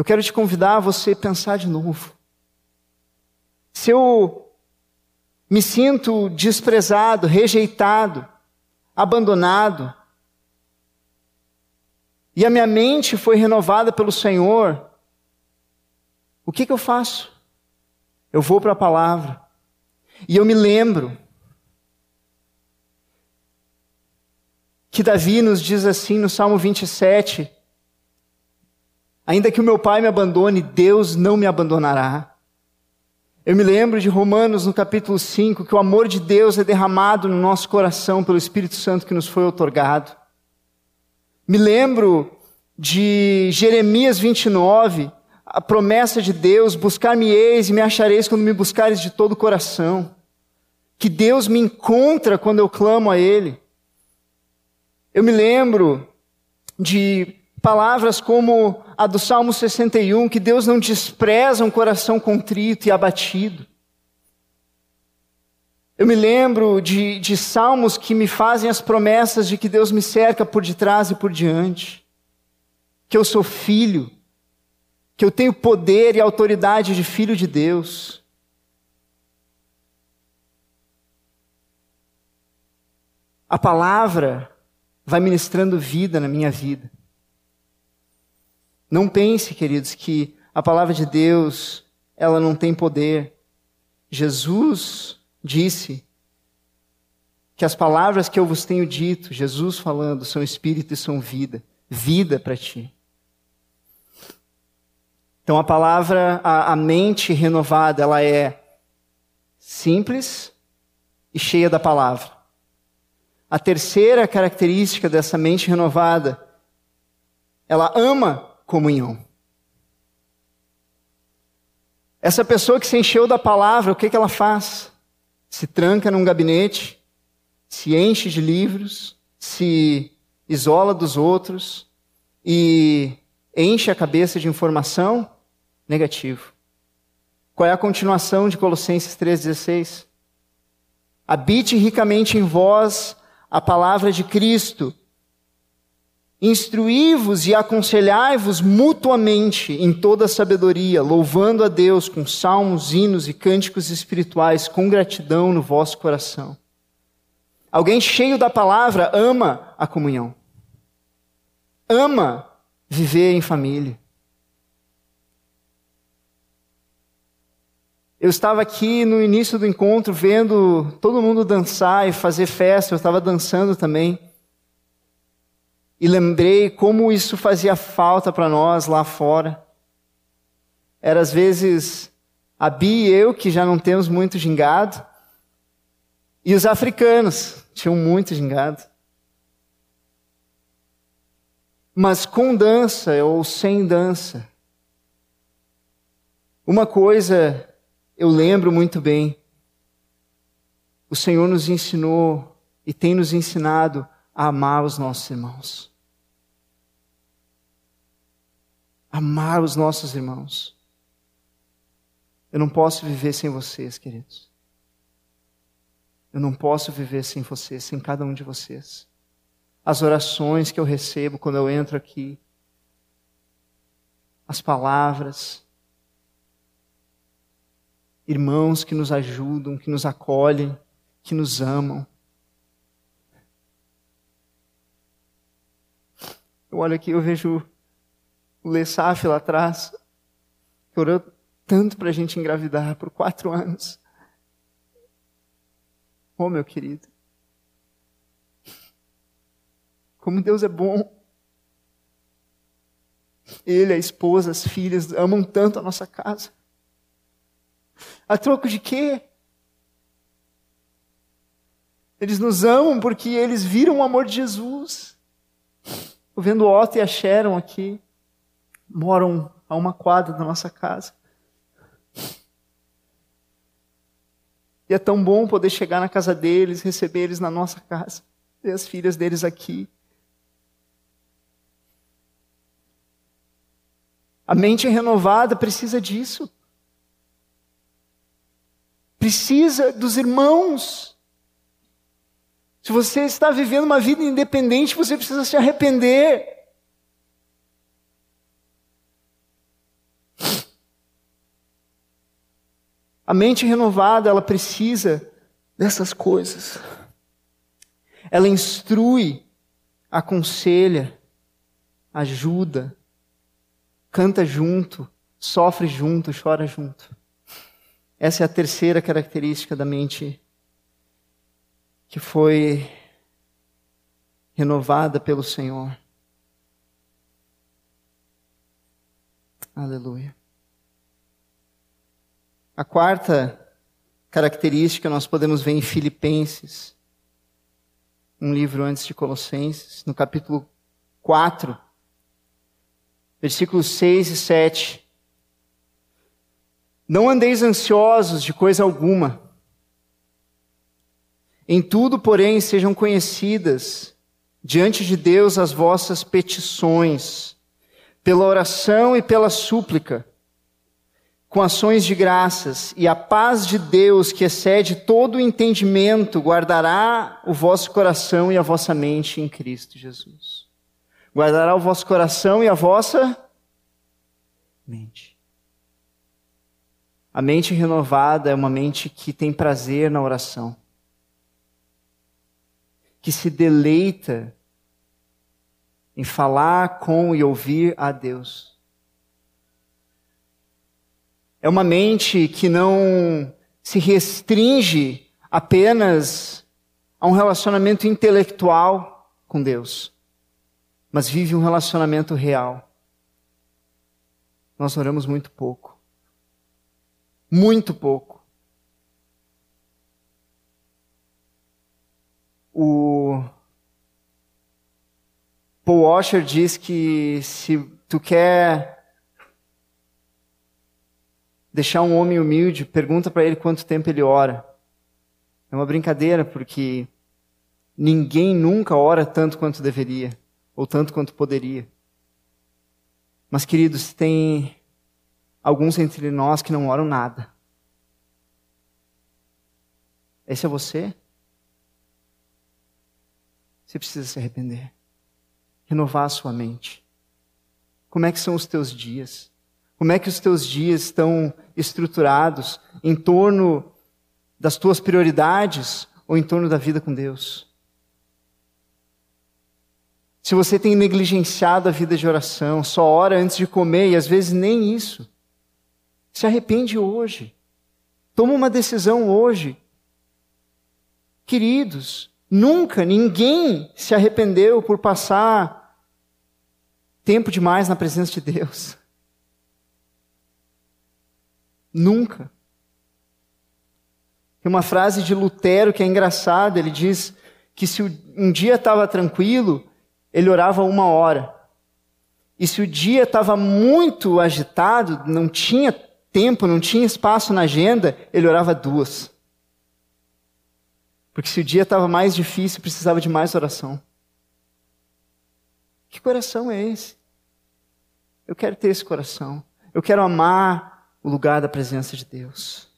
S1: eu quero te convidar a você pensar de novo. Se eu me sinto desprezado, rejeitado, abandonado, e a minha mente foi renovada pelo Senhor, o que, que eu faço? Eu vou para a palavra e eu me lembro que Davi nos diz assim no Salmo 27, Ainda que o meu pai me abandone, Deus não me abandonará. Eu me lembro de Romanos no capítulo 5, que o amor de Deus é derramado no nosso coração pelo Espírito Santo que nos foi otorgado. Me lembro de Jeremias 29, a promessa de Deus: buscar-me-eis e me achareis quando me buscares de todo o coração. Que Deus me encontra quando eu clamo a Ele. Eu me lembro de palavras como a do Salmo 61, que Deus não despreza um coração contrito e abatido. Eu me lembro de, de salmos que me fazem as promessas de que Deus me cerca por detrás e por diante, que eu sou filho, que eu tenho poder e autoridade de filho de Deus. A palavra vai ministrando vida na minha vida. Não pense, queridos, que a palavra de Deus, ela não tem poder. Jesus disse que as palavras que eu vos tenho dito, Jesus falando, são espírito e são vida, vida para ti. Então a palavra, a, a mente renovada, ela é simples e cheia da palavra. A terceira característica dessa mente renovada, ela ama comunhão. Essa pessoa que se encheu da palavra, o que, que ela faz? Se tranca num gabinete, se enche de livros, se isola dos outros e enche a cabeça de informação negativo. Qual é a continuação de Colossenses 3,16? Habite ricamente em vós a palavra de Cristo, Instruí-vos e aconselhai-vos mutuamente em toda sabedoria, louvando a Deus com salmos, hinos e cânticos espirituais, com gratidão no vosso coração. Alguém cheio da palavra ama a comunhão, ama viver em família. Eu estava aqui no início do encontro vendo todo mundo dançar e fazer festa, eu estava dançando também e lembrei como isso fazia falta para nós lá fora. Era às vezes a Bi e eu, que já não temos muito gingado, e os africanos tinham muito gingado. Mas com dança ou sem dança. Uma coisa eu lembro muito bem. O Senhor nos ensinou e tem nos ensinado a amar os nossos irmãos. Amar os nossos irmãos. Eu não posso viver sem vocês, queridos. Eu não posso viver sem vocês, sem cada um de vocês. As orações que eu recebo quando eu entro aqui, as palavras. irmãos que nos ajudam, que nos acolhem, que nos amam. Eu olho aqui, eu vejo o Lessaf lá atrás, que orou tanto para a gente engravidar por quatro anos. Oh, meu querido. Como Deus é bom. Ele, a esposa, as filhas amam tanto a nossa casa. A troco de quê? Eles nos amam porque eles viram o amor de Jesus. Estou vendo o Otto e a Sharon aqui. Moram a uma quadra da nossa casa. E é tão bom poder chegar na casa deles, receber eles na nossa casa, ter as filhas deles aqui. A mente renovada precisa disso. Precisa dos irmãos. Se você está vivendo uma vida independente, você precisa se arrepender. A mente renovada, ela precisa dessas coisas. Ela instrui, aconselha, ajuda, canta junto, sofre junto, chora junto. Essa é a terceira característica da mente que foi renovada pelo Senhor. Aleluia. A quarta característica nós podemos ver em Filipenses, um livro antes de Colossenses, no capítulo 4, versículos 6 e 7. Não andeis ansiosos de coisa alguma. Em tudo, porém, sejam conhecidas diante de Deus as vossas petições, pela oração e pela súplica, com ações de graças, e a paz de Deus, que excede todo o entendimento, guardará o vosso coração e a vossa mente em Cristo Jesus guardará o vosso coração e a vossa mente. A mente renovada é uma mente que tem prazer na oração, que se deleita em falar com e ouvir a Deus. É uma mente que não se restringe apenas a um relacionamento intelectual com Deus mas vive um relacionamento real. Nós oramos muito pouco. Muito pouco. O Paul Washer diz que se tu quer deixar um homem humilde, pergunta para ele quanto tempo ele ora. É uma brincadeira, porque ninguém nunca ora tanto quanto deveria ou tanto quanto poderia. Mas, queridos, tem alguns entre nós que não oram nada. Esse é você? Você precisa se arrepender. Renovar a sua mente. Como é que são os teus dias? Como é que os teus dias estão estruturados em torno das tuas prioridades ou em torno da vida com Deus? Se você tem negligenciado a vida de oração, só ora antes de comer e às vezes nem isso, se arrepende hoje. Toma uma decisão hoje. Queridos, nunca ninguém se arrependeu por passar tempo demais na presença de Deus. Nunca. Tem uma frase de Lutero que é engraçada, ele diz que se um dia estava tranquilo, ele orava uma hora. E se o dia estava muito agitado, não tinha tempo, não tinha espaço na agenda, ele orava duas. Porque se o dia estava mais difícil, precisava de mais oração. Que coração é esse? Eu quero ter esse coração. Eu quero amar o lugar da presença de Deus.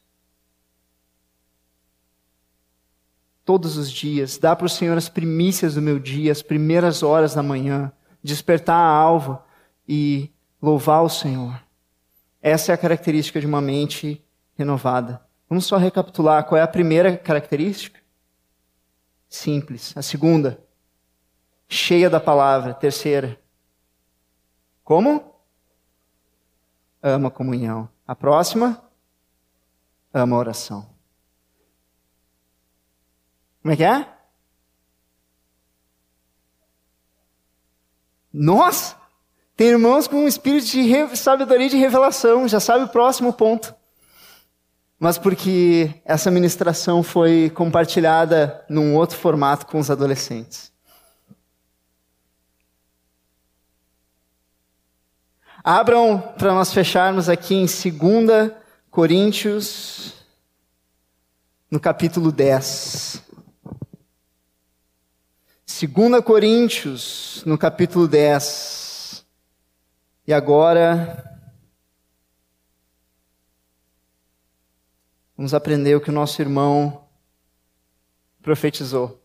S1: todos os dias, dar para o Senhor as primícias do meu dia, as primeiras horas da manhã, despertar a alvo e louvar o Senhor. Essa é a característica de uma mente renovada. Vamos só recapitular qual é a primeira característica? Simples. A segunda, cheia da palavra. Terceira, como? Ama comunhão. A próxima, ama a oração. Como é que é? Nós tem irmãos com um espírito de sabedoria e de revelação, já sabe o próximo ponto. Mas porque essa ministração foi compartilhada num outro formato com os adolescentes. Abram para nós fecharmos aqui em 2 Coríntios, no capítulo 10. 2 Coríntios, no capítulo 10. E agora, vamos aprender o que o nosso irmão profetizou.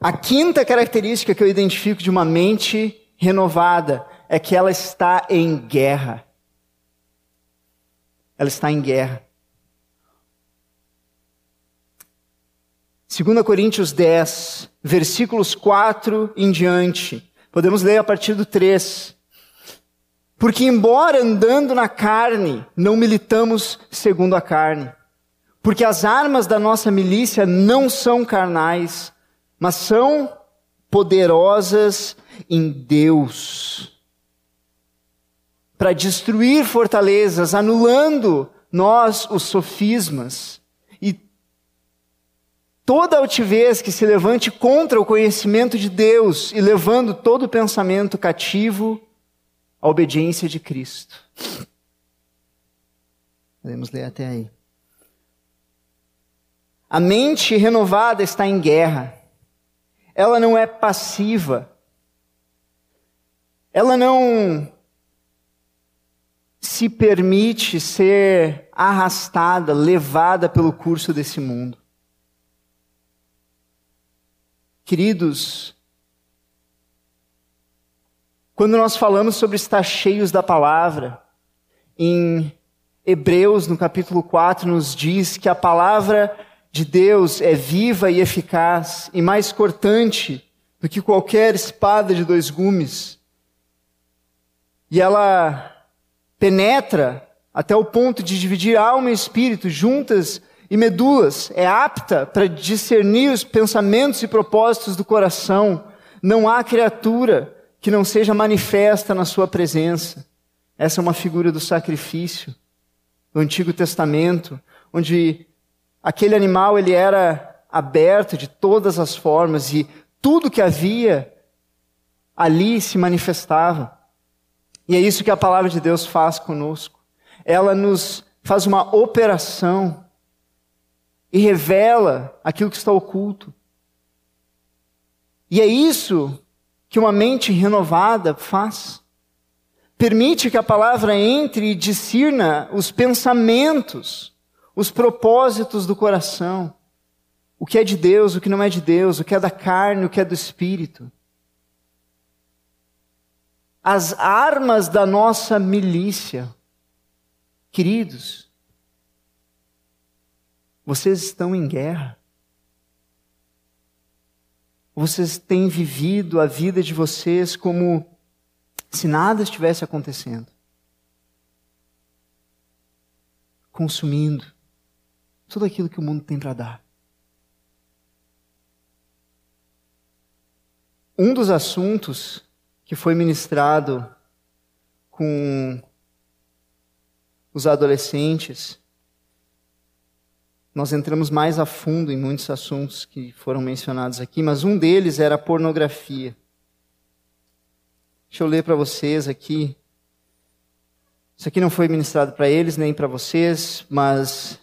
S1: A quinta característica que eu identifico de uma mente renovada é que ela está em guerra. Ela está em guerra. 2 Coríntios 10, versículos 4 em diante. Podemos ler a partir do 3. Porque, embora andando na carne, não militamos segundo a carne. Porque as armas da nossa milícia não são carnais, mas são poderosas em Deus para destruir fortalezas, anulando nós os sofismas toda altivez que se levante contra o conhecimento de Deus e levando todo pensamento cativo à obediência de Cristo. Podemos ler até aí. A mente renovada está em guerra. Ela não é passiva. Ela não se permite ser arrastada, levada pelo curso desse mundo. Queridos, quando nós falamos sobre estar cheios da palavra, em Hebreus, no capítulo 4, nos diz que a palavra de Deus é viva e eficaz e mais cortante do que qualquer espada de dois gumes. E ela penetra até o ponto de dividir alma e espírito, juntas e medulas, é apta para discernir os pensamentos e propósitos do coração. Não há criatura que não seja manifesta na sua presença. Essa é uma figura do sacrifício do Antigo Testamento, onde aquele animal ele era aberto de todas as formas e tudo que havia ali se manifestava. E é isso que a palavra de Deus faz conosco. Ela nos faz uma operação e revela aquilo que está oculto. E é isso que uma mente renovada faz. Permite que a palavra entre e discirna os pensamentos, os propósitos do coração. O que é de Deus, o que não é de Deus, o que é da carne, o que é do espírito. As armas da nossa milícia, queridos, vocês estão em guerra. Vocês têm vivido a vida de vocês como se nada estivesse acontecendo. Consumindo tudo aquilo que o mundo tem para dar. Um dos assuntos que foi ministrado com os adolescentes nós entramos mais a fundo em muitos assuntos que foram mencionados aqui, mas um deles era a pornografia. Deixa eu ler para vocês aqui. Isso aqui não foi ministrado para eles nem para vocês, mas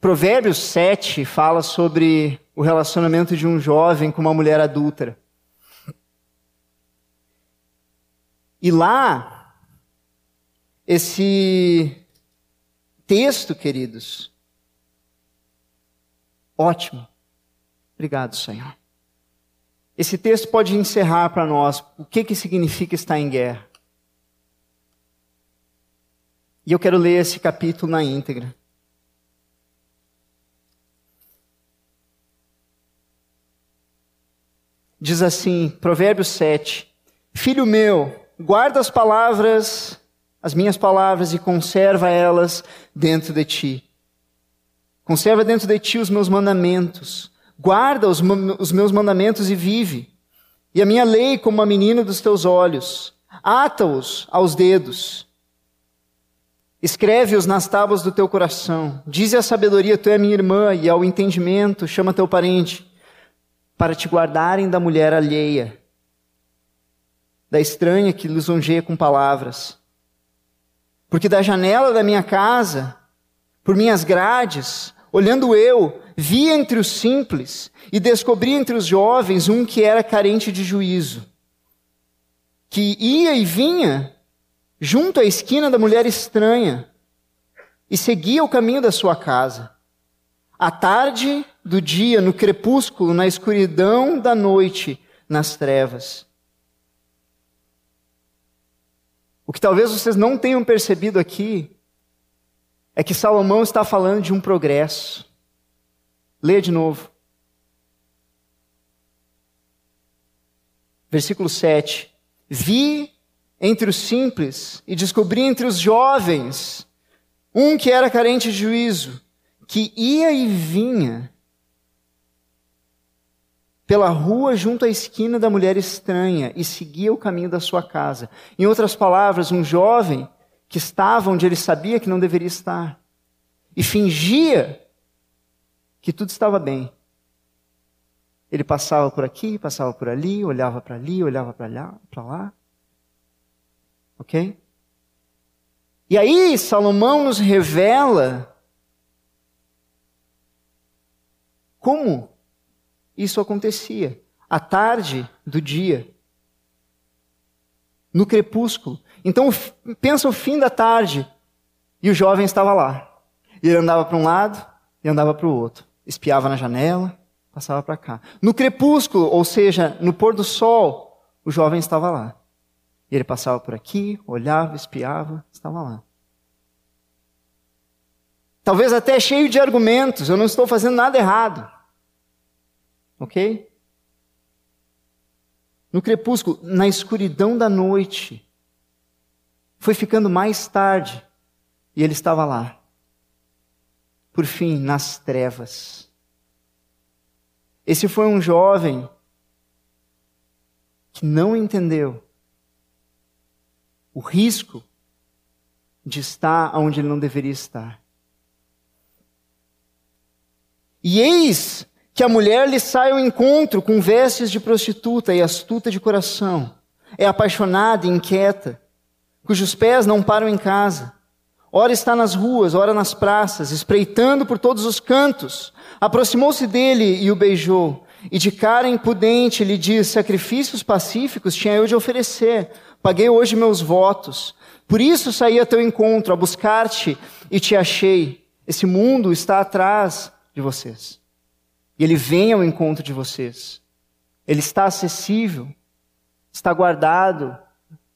S1: Provérbios 7 fala sobre o relacionamento de um jovem com uma mulher adúltera. E lá, esse texto, queridos. Ótimo. Obrigado, Senhor. Esse texto pode encerrar para nós o que, que significa estar em guerra. E eu quero ler esse capítulo na íntegra. Diz assim, Provérbios 7: Filho meu, guarda as palavras, as minhas palavras, e conserva elas dentro de ti. Conserva dentro de ti os meus mandamentos. Guarda os, os meus mandamentos e vive. E a minha lei como a menina dos teus olhos. Ata-os aos dedos. Escreve-os nas tábuas do teu coração. Dize à sabedoria, tu é minha irmã, e ao entendimento, chama teu parente para te guardarem da mulher alheia, da estranha que lisonjeia com palavras. Porque da janela da minha casa, por minhas grades, olhando eu, vi entre os simples e descobri entre os jovens um que era carente de juízo, que ia e vinha junto à esquina da mulher estranha e seguia o caminho da sua casa. À tarde do dia, no crepúsculo, na escuridão da noite, nas trevas. O que talvez vocês não tenham percebido aqui é que Salomão está falando de um progresso. Leia de novo. Versículo 7. Vi entre os simples e descobri entre os jovens um que era carente de juízo que ia e vinha pela rua junto à esquina da mulher estranha e seguia o caminho da sua casa. Em outras palavras, um jovem que estava onde ele sabia que não deveria estar e fingia que tudo estava bem. Ele passava por aqui, passava por ali, olhava para ali, olhava para lá, para lá. OK? E aí Salomão nos revela Como isso acontecia? À tarde do dia, no crepúsculo. Então, pensa o fim da tarde e o jovem estava lá. Ele andava para um lado e andava para o outro. Espiava na janela, passava para cá. No crepúsculo, ou seja, no pôr do sol, o jovem estava lá. Ele passava por aqui, olhava, espiava, estava lá. Talvez até cheio de argumentos, eu não estou fazendo nada errado. Ok? No crepúsculo, na escuridão da noite, foi ficando mais tarde e ele estava lá. Por fim, nas trevas. Esse foi um jovem que não entendeu o risco de estar onde ele não deveria estar. E eis que a mulher lhe sai ao encontro com vestes de prostituta e astuta de coração. É apaixonada e inquieta, cujos pés não param em casa. Ora está nas ruas, ora nas praças, espreitando por todos os cantos. Aproximou-se dele e o beijou. E de cara impudente lhe disse: Sacrifícios pacíficos tinha eu de oferecer. Paguei hoje meus votos. Por isso saí a teu encontro, a buscar-te e te achei. Esse mundo está atrás de vocês. E ele vem ao encontro de vocês. Ele está acessível, está guardado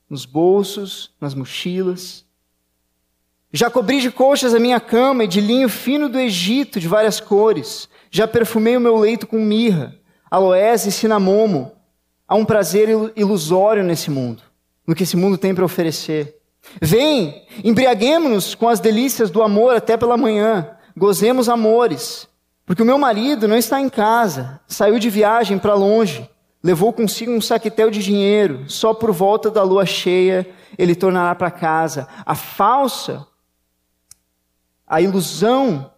S1: nos bolsos, nas mochilas. Já cobri de coxas a minha cama e de linho fino do Egito, de várias cores. Já perfumei o meu leito com mirra, aloés e cinamomo. Há um prazer ilusório nesse mundo, no que esse mundo tem para oferecer. Vem, embriaguemos-nos com as delícias do amor até pela manhã. Gozemos amores. Porque o meu marido não está em casa, saiu de viagem para longe, levou consigo um saquetel de dinheiro, só por volta da lua cheia ele tornará para casa. A falsa, a ilusão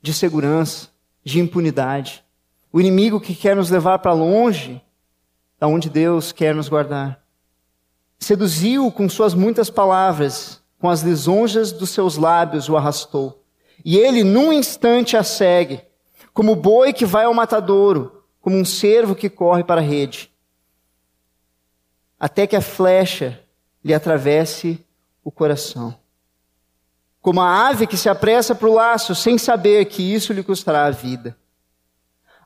S1: de segurança, de impunidade. O inimigo que quer nos levar para longe da onde Deus quer nos guardar. Seduziu com suas muitas palavras, com as lisonjas dos seus lábios o arrastou. E ele, num instante, a segue como boi que vai ao matadouro, como um cervo que corre para a rede, até que a flecha lhe atravesse o coração. Como a ave que se apressa para o laço, sem saber que isso lhe custará a vida.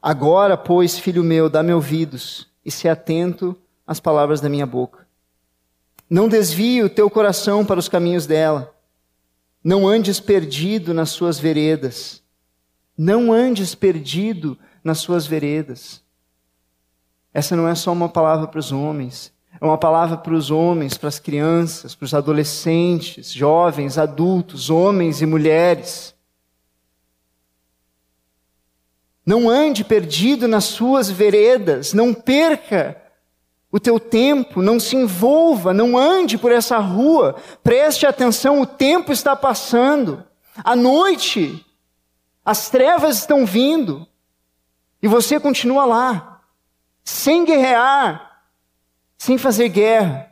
S1: Agora, pois, filho meu, dá-me ouvidos e se atento às palavras da minha boca. Não desvie o teu coração para os caminhos dela. Não andes perdido nas suas veredas. Não andes perdido nas suas veredas. Essa não é só uma palavra para os homens, é uma palavra para os homens, para as crianças, para os adolescentes, jovens, adultos, homens e mulheres. Não ande perdido nas suas veredas, não perca o teu tempo, não se envolva, não ande por essa rua, preste atenção, o tempo está passando, a noite, as trevas estão vindo, e você continua lá, sem guerrear, sem fazer guerra.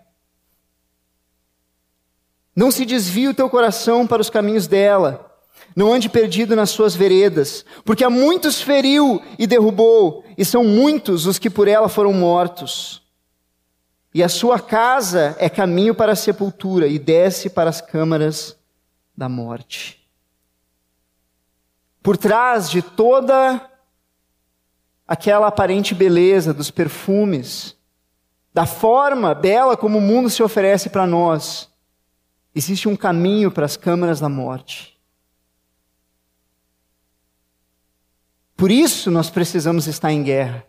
S1: Não se desvie o teu coração para os caminhos dela, não ande perdido nas suas veredas, porque há muitos feriu e derrubou, e são muitos os que por ela foram mortos. E a sua casa é caminho para a sepultura e desce para as câmaras da morte. Por trás de toda aquela aparente beleza dos perfumes, da forma bela como o mundo se oferece para nós, existe um caminho para as câmaras da morte. Por isso nós precisamos estar em guerra.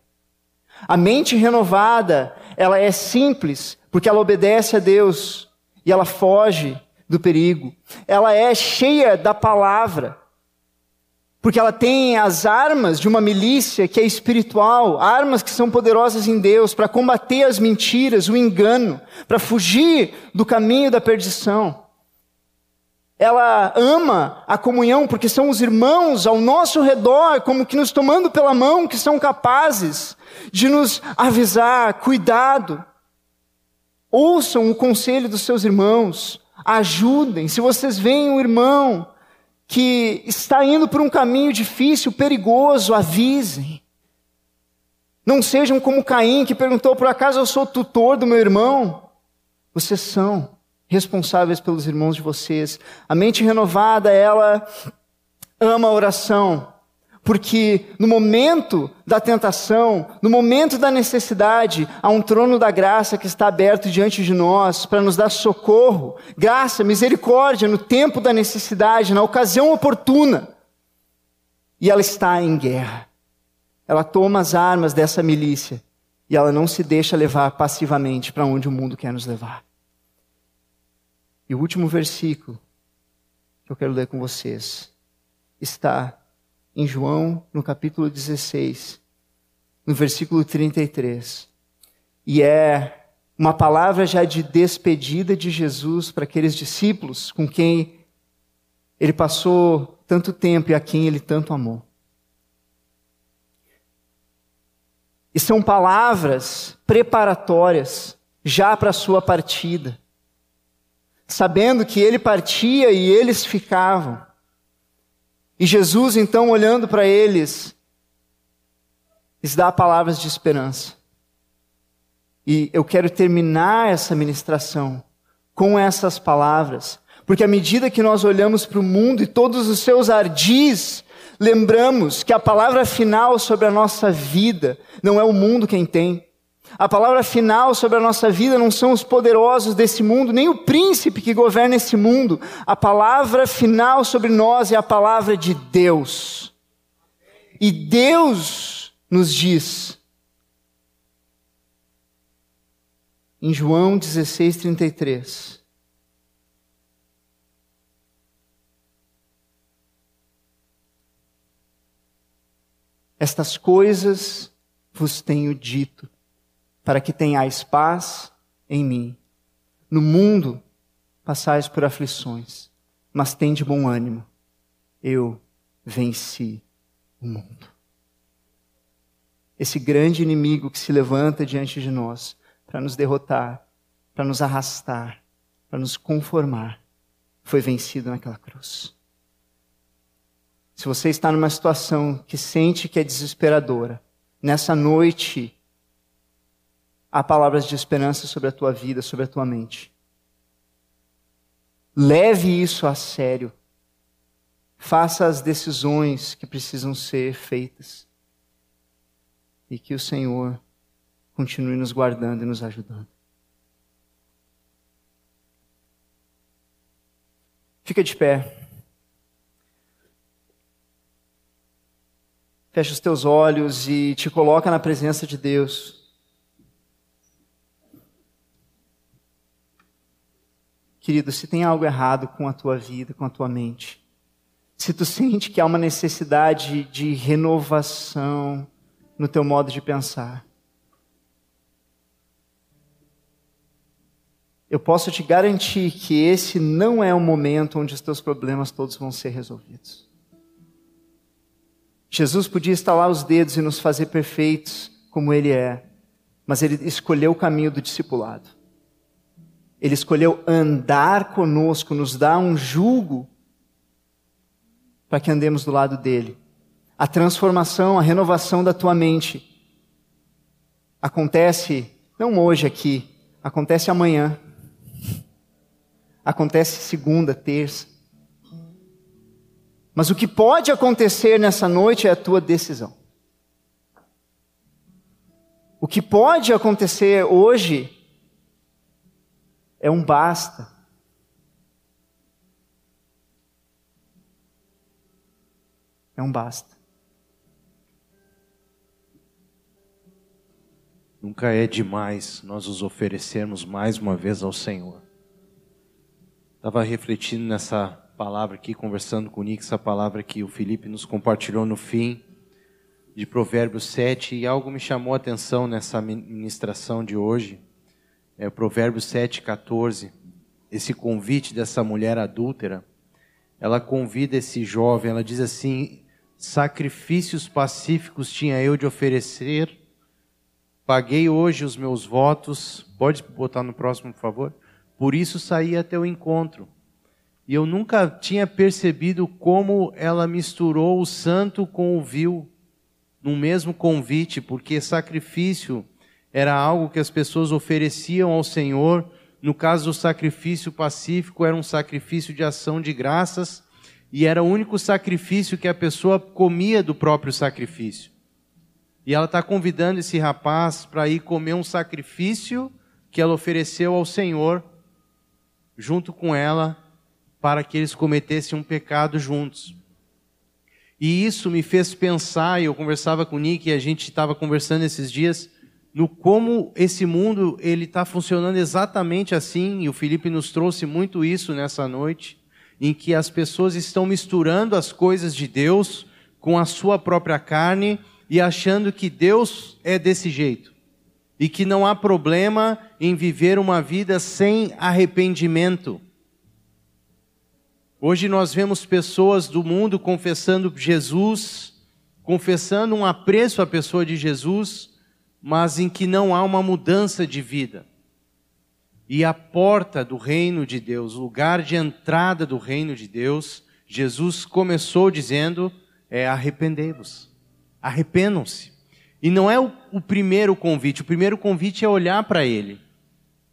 S1: A mente renovada, ela é simples, porque ela obedece a Deus e ela foge do perigo. Ela é cheia da palavra, porque ela tem as armas de uma milícia que é espiritual, armas que são poderosas em Deus para combater as mentiras, o engano, para fugir do caminho da perdição ela ama a comunhão, porque são os irmãos ao nosso redor, como que nos tomando pela mão, que são capazes de nos avisar, cuidado. Ouçam o conselho dos seus irmãos, ajudem. Se vocês veem um irmão que está indo por um caminho difícil, perigoso, avisem. Não sejam como Caim, que perguntou: por acaso eu sou tutor do meu irmão? Vocês são responsáveis pelos irmãos de vocês. A mente renovada, ela ama a oração, porque no momento da tentação, no momento da necessidade, há um trono da graça que está aberto diante de nós para nos dar socorro, graça, misericórdia no tempo da necessidade, na ocasião oportuna. E ela está em guerra. Ela toma as armas dessa milícia e ela não se deixa levar passivamente para onde o mundo quer nos levar. E o último versículo que eu quero ler com vocês está em João, no capítulo 16, no versículo 33. E é uma palavra já de despedida de Jesus para aqueles discípulos com quem ele passou tanto tempo e a quem ele tanto amou. E são palavras preparatórias já para a sua partida sabendo que ele partia e eles ficavam. E Jesus, então, olhando para eles, lhes dá palavras de esperança. E eu quero terminar essa ministração com essas palavras, porque à medida que nós olhamos para o mundo e todos os seus ardis, lembramos que a palavra final sobre a nossa vida não é o mundo quem tem, a palavra final sobre a nossa vida não são os poderosos desse mundo, nem o príncipe que governa esse mundo. A palavra final sobre nós é a palavra de Deus. E Deus nos diz, em João 16, 33. Estas coisas vos tenho dito para que tenhais paz em mim. No mundo passais por aflições, mas tende bom ânimo. Eu venci o mundo. Esse grande inimigo que se levanta diante de nós para nos derrotar, para nos arrastar, para nos conformar, foi vencido naquela cruz. Se você está numa situação que sente que é desesperadora, nessa noite há palavras de esperança sobre a tua vida, sobre a tua mente. Leve isso a sério. Faça as decisões que precisam ser feitas. E que o Senhor continue nos guardando e nos ajudando. Fica de pé. Fecha os teus olhos e te coloca na presença de Deus. Querido, se tem algo errado com a tua vida, com a tua mente, se tu sente que há uma necessidade de renovação no teu modo de pensar, eu posso te garantir que esse não é o momento onde os teus problemas todos vão ser resolvidos. Jesus podia estalar os dedos e nos fazer perfeitos como Ele é, mas Ele escolheu o caminho do discipulado. Ele escolheu andar conosco, nos dar um jugo para que andemos do lado dele. A transformação, a renovação da tua mente acontece não hoje aqui, acontece amanhã. Acontece segunda, terça. Mas o que pode acontecer nessa noite é a tua decisão. O que pode acontecer hoje é um basta. É um basta.
S2: Nunca é demais nós nos oferecermos mais uma vez ao Senhor. Estava refletindo nessa palavra aqui, conversando com o Nick, essa palavra que o Felipe nos compartilhou no fim de Provérbios 7, e algo me chamou a atenção nessa ministração de hoje. É Provérbios 7, 14. Esse convite dessa mulher adúltera. Ela convida esse jovem, ela diz assim: Sacrifícios pacíficos tinha eu de oferecer, paguei hoje os meus votos. Pode botar no próximo, por favor? Por isso saí até o encontro. E eu nunca tinha percebido como ela misturou o santo com o vil no mesmo convite, porque sacrifício era algo que as pessoas ofereciam ao Senhor. No caso do sacrifício pacífico, era um sacrifício de ação de graças e era o único sacrifício que a pessoa comia do próprio sacrifício. E ela está convidando esse rapaz para ir comer um sacrifício que ela ofereceu ao Senhor, junto com ela para que eles cometessem um pecado juntos. E isso me fez pensar, e eu conversava com o Nick, e a gente estava conversando esses dias, no como esse mundo ele está funcionando exatamente assim, e o Felipe nos trouxe muito isso nessa noite, em que as pessoas estão misturando as coisas de Deus com a sua própria carne e achando que Deus é desse jeito. E que não há problema em viver uma vida sem arrependimento. Hoje nós vemos pessoas do mundo confessando Jesus, confessando um apreço à pessoa de Jesus, mas em que não há uma mudança de vida. E a porta do reino de Deus, o lugar de entrada do reino de Deus, Jesus começou dizendo: é arrependei-vos, arrependam-se. E não é o, o primeiro convite, o primeiro convite é olhar para Ele,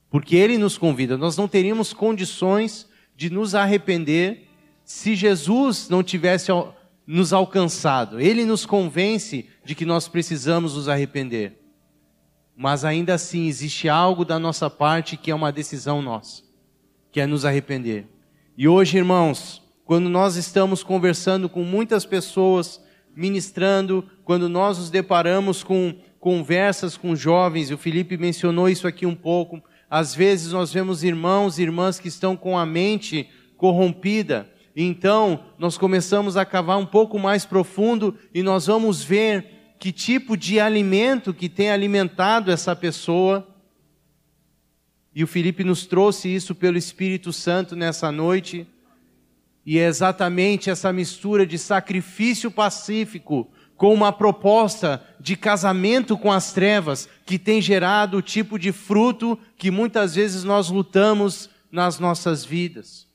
S2: porque Ele nos convida. Nós não teríamos condições de nos arrepender se Jesus não tivesse nos alcançado. Ele nos convence de que nós precisamos nos arrepender. Mas ainda assim existe algo da nossa parte que é uma decisão nossa, que é nos arrepender. E hoje, irmãos, quando nós estamos conversando com muitas pessoas, ministrando, quando nós nos deparamos com conversas com jovens, e o Felipe mencionou isso aqui um pouco, às vezes nós vemos irmãos e irmãs que estão com a mente corrompida. Então, nós começamos a cavar um pouco mais profundo e nós vamos ver que tipo de alimento que tem alimentado essa pessoa. E o Felipe nos trouxe isso pelo Espírito Santo nessa noite. E é exatamente essa mistura de sacrifício pacífico com uma proposta de casamento com as trevas, que tem gerado o tipo de fruto que muitas vezes nós lutamos nas nossas vidas.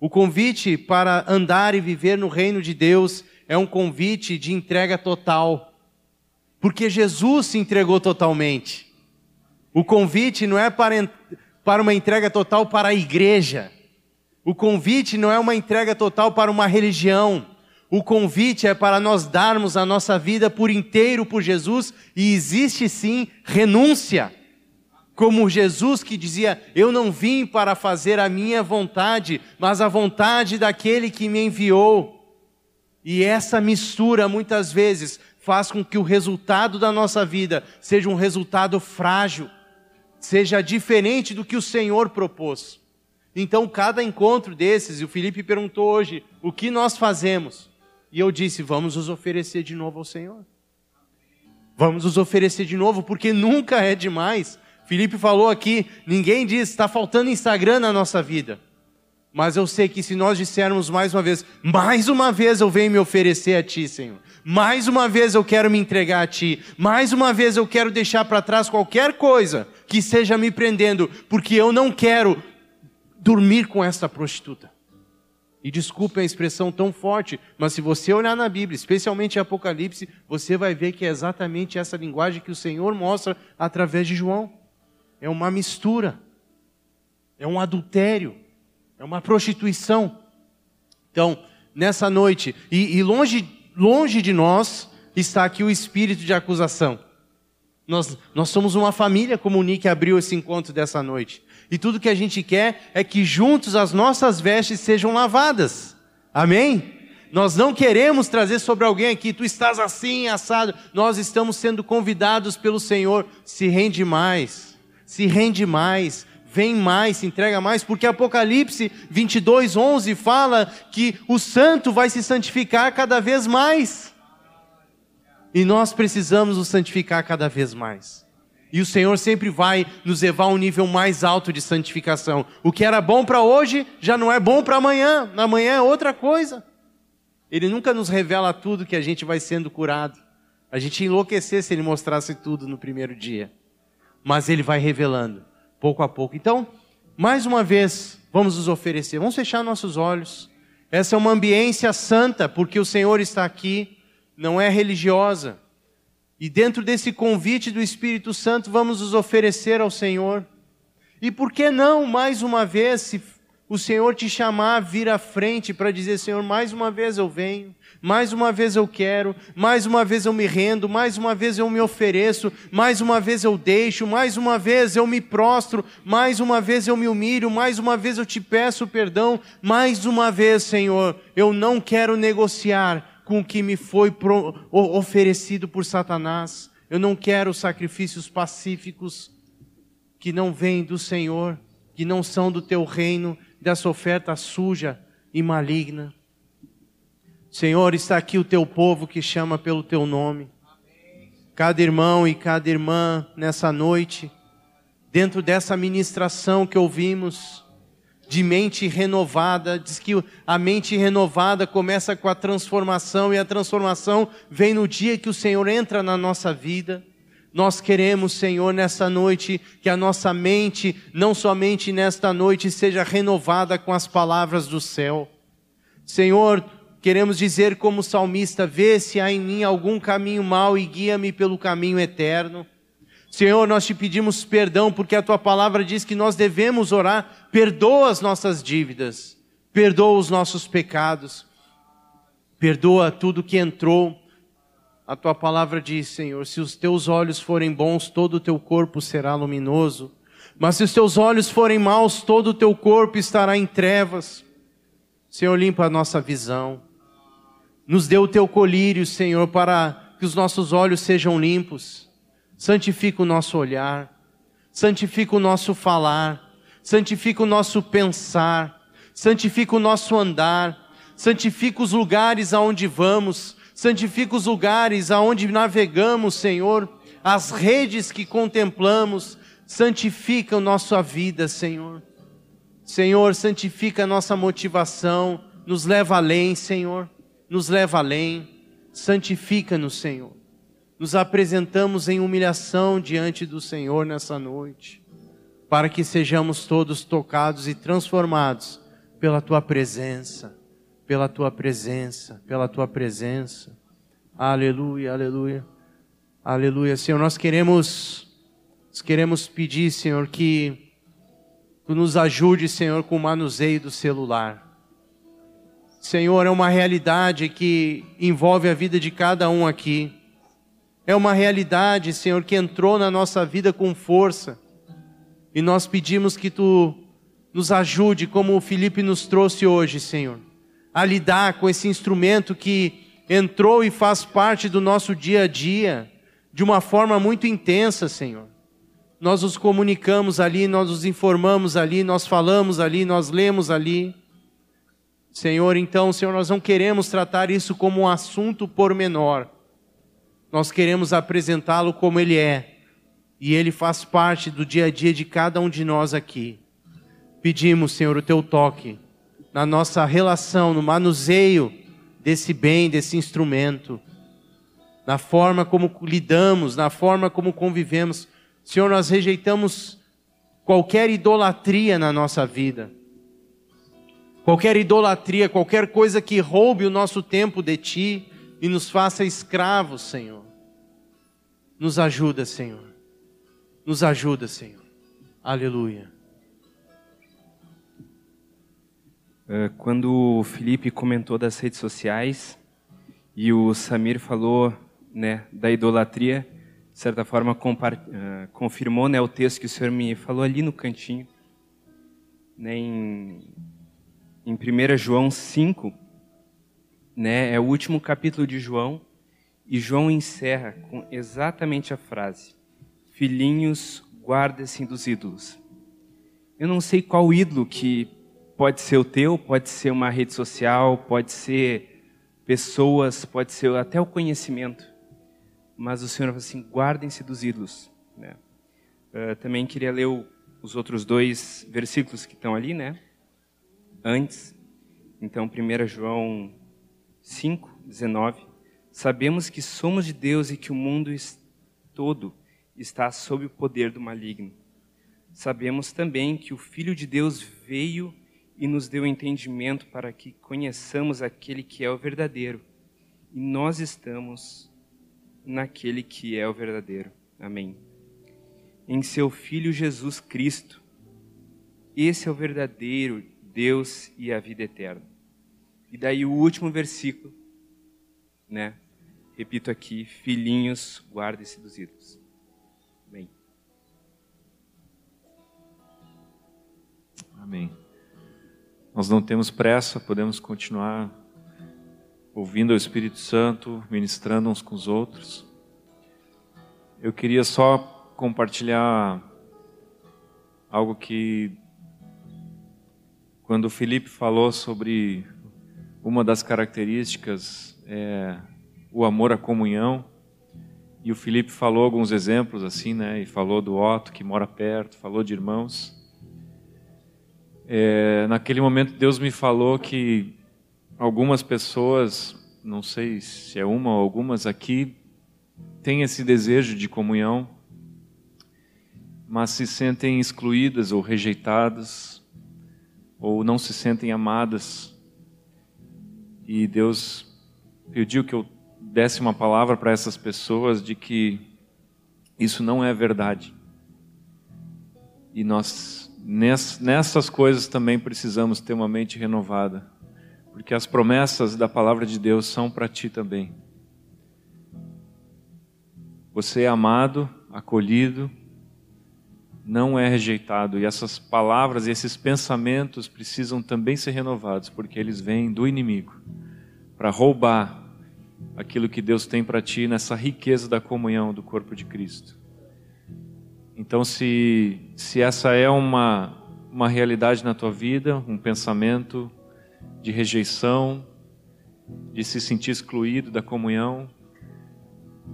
S2: O convite para andar e viver no reino de Deus é um convite de entrega total, porque Jesus se entregou totalmente. O convite não é para, para uma entrega total para a igreja. O convite não é uma entrega total para uma religião. O convite é para nós darmos a nossa vida por inteiro por Jesus e existe sim renúncia. como Jesus que dizia: Eu não vim para fazer a minha vontade, mas a vontade daquele que me enviou. E essa mistura muitas vezes faz com que o resultado da nossa vida seja um resultado frágil, seja diferente do que o Senhor propôs. Então, cada encontro desses, e o Felipe perguntou hoje, o que nós fazemos? E eu disse, vamos nos oferecer de novo ao Senhor. Vamos nos oferecer de novo, porque nunca é demais. Felipe falou aqui, ninguém diz, está faltando Instagram na nossa vida. Mas eu sei que se nós dissermos mais uma vez, mais uma vez eu venho me oferecer a Ti, Senhor. Mais uma vez eu quero me entregar a Ti. Mais uma vez eu quero deixar para trás qualquer coisa que esteja me prendendo, porque eu não quero dormir com esta prostituta. E desculpe a expressão tão forte, mas se você olhar na Bíblia, especialmente em Apocalipse, você vai ver que é exatamente essa linguagem que o Senhor mostra através de João. É uma mistura, é um adultério, é uma prostituição. Então, nessa noite, e, e longe, longe de nós está aqui o espírito de acusação. Nós, nós somos uma família, como o Nick abriu esse encontro dessa noite. E tudo que a gente quer é que juntos as nossas vestes sejam lavadas. Amém? Nós não queremos trazer sobre alguém aqui, tu estás assim, assado. Nós estamos sendo convidados pelo Senhor. Se rende mais, se rende mais, vem mais, se entrega mais, porque Apocalipse 22, 11 fala que o santo vai se santificar cada vez mais. E nós precisamos nos santificar cada vez mais. E o Senhor sempre vai nos levar a um nível mais alto de santificação. O que era bom para hoje já não é bom para amanhã. Amanhã é outra coisa. Ele nunca nos revela tudo que a gente vai sendo curado. A gente ia enlouquecer se ele mostrasse tudo no primeiro dia. Mas ele vai revelando, pouco a pouco. Então, mais uma vez, vamos nos oferecer. Vamos fechar nossos olhos. Essa é uma ambiência santa, porque o Senhor está aqui. Não é religiosa e dentro desse convite do Espírito Santo, vamos nos oferecer ao Senhor. E por que não, mais uma vez, se o Senhor te chamar, vir à frente para dizer: Senhor, mais uma vez eu venho, mais uma vez eu quero, mais uma vez eu me rendo, mais uma vez eu me ofereço, mais uma vez eu deixo, mais uma vez eu me prostro, mais uma vez eu me humilho, mais uma vez eu te peço perdão, mais uma vez, Senhor, eu não quero negociar com o que me foi oferecido por Satanás. Eu não quero sacrifícios pacíficos que não vêm do Senhor, que não são do teu reino, dessa oferta suja e maligna. Senhor, está aqui o teu povo que chama pelo teu nome. Cada irmão e cada irmã nessa noite, dentro dessa ministração que ouvimos, de mente renovada. Diz que a mente renovada começa com a transformação e a transformação vem no dia que o Senhor entra na nossa vida. Nós queremos, Senhor, nessa noite, que a nossa mente, não somente nesta noite, seja renovada com as palavras do céu. Senhor, queremos dizer como salmista: vê se há em mim algum caminho mau e guia-me pelo caminho eterno. Senhor, nós te pedimos perdão porque a tua palavra diz que nós devemos orar, perdoa as nossas dívidas, perdoa os nossos pecados, perdoa tudo que entrou. A tua palavra diz, Senhor, se os teus olhos forem bons, todo o teu corpo será luminoso. Mas se os teus olhos forem maus, todo o teu corpo estará em trevas. Senhor, limpa a nossa visão. Nos dê o teu colírio, Senhor, para que os nossos olhos sejam limpos. Santifica o nosso olhar, santifica o nosso falar, santifica o nosso pensar, santifica o nosso andar, santifica os lugares aonde vamos, santifica os lugares aonde navegamos, Senhor, as redes que contemplamos, santifica a nossa vida, Senhor. Senhor, santifica a nossa motivação, nos leva além, Senhor, nos leva além, santifica-nos, Senhor nos apresentamos em humilhação diante do Senhor nessa noite, para que sejamos todos tocados e transformados pela tua presença, pela tua presença, pela tua presença. Aleluia, aleluia. Aleluia, Senhor, nós queremos nós queremos pedir, Senhor, que tu nos ajude, Senhor, com o manuseio do celular. Senhor, é uma realidade que envolve a vida de cada um aqui. É uma realidade, Senhor, que entrou na nossa vida com força. E nós pedimos que tu nos ajude, como o Felipe nos trouxe hoje, Senhor, a lidar com esse instrumento que entrou e faz parte do nosso dia a dia de uma forma muito intensa, Senhor. Nós nos comunicamos ali, nós nos informamos ali, nós falamos ali, nós lemos ali. Senhor, então, Senhor, nós não queremos tratar isso como um assunto pormenor. Nós queremos apresentá-lo como ele é. E ele faz parte do dia a dia de cada um de nós aqui. Pedimos, Senhor, o teu toque na nossa relação, no manuseio desse bem, desse instrumento, na forma como lidamos, na forma como convivemos. Senhor, nós rejeitamos qualquer idolatria na nossa vida. Qualquer idolatria, qualquer coisa que roube o nosso tempo de ti e nos faça escravos, Senhor. Nos ajuda, Senhor. Nos ajuda, Senhor. Aleluia.
S3: É, quando o Felipe comentou das redes sociais e o Samir falou né, da idolatria, de certa forma uh, confirmou né, o texto que o Senhor me falou ali no cantinho, né, em, em 1 João 5, né, é o último capítulo de João, e João encerra com exatamente a frase: Filhinhos, guardem-se dos ídolos. Eu não sei qual ídolo que Pode ser o teu, pode ser uma rede social, pode ser pessoas, pode ser até o conhecimento. Mas o Senhor fala assim: guardem-se dos ídolos. Né? Uh, também queria ler o, os outros dois versículos que estão ali, né? Antes. Então, 1 João 5, 19. Sabemos que somos de Deus e que o mundo todo está sob o poder do maligno. Sabemos também que o Filho de Deus veio e nos deu entendimento para que conheçamos aquele que é o verdadeiro. E nós estamos naquele que é o verdadeiro. Amém. Em seu Filho Jesus Cristo. Esse é o verdadeiro Deus e a vida eterna. E daí o último versículo, né? Repito aqui, filhinhos, guardem-se dos ídolos. Amém.
S4: Amém. Nós não temos pressa, podemos continuar ouvindo o Espírito Santo, ministrando uns com os outros. Eu queria só compartilhar algo que, quando o Felipe falou sobre uma das características, é o amor à comunhão, e o Felipe falou alguns exemplos assim, né? E falou do Otto que mora perto, falou de irmãos. É, naquele momento Deus me falou que algumas pessoas, não sei se é uma ou algumas aqui, têm esse desejo de comunhão, mas se sentem excluídas ou rejeitadas, ou não se sentem amadas. E Deus pediu que eu desse uma palavra para essas pessoas de que isso não é verdade. E nós nessas coisas também precisamos ter uma mente renovada, porque as promessas da palavra de Deus são para ti também. Você é amado, acolhido, não é rejeitado, e essas palavras e esses pensamentos precisam também ser renovados, porque eles vêm do inimigo para roubar aquilo que Deus tem para ti nessa riqueza da comunhão do corpo de Cristo. Então, se, se essa é uma, uma realidade na tua vida, um pensamento de rejeição, de se sentir excluído da comunhão,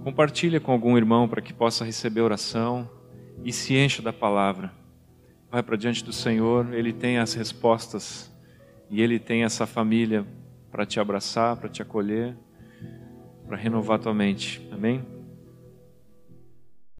S4: compartilha com algum irmão para que possa receber oração e se encha da palavra. Vai para diante do Senhor, Ele tem as respostas e Ele tem essa família para te abraçar, para te acolher, para renovar tua mente. Amém?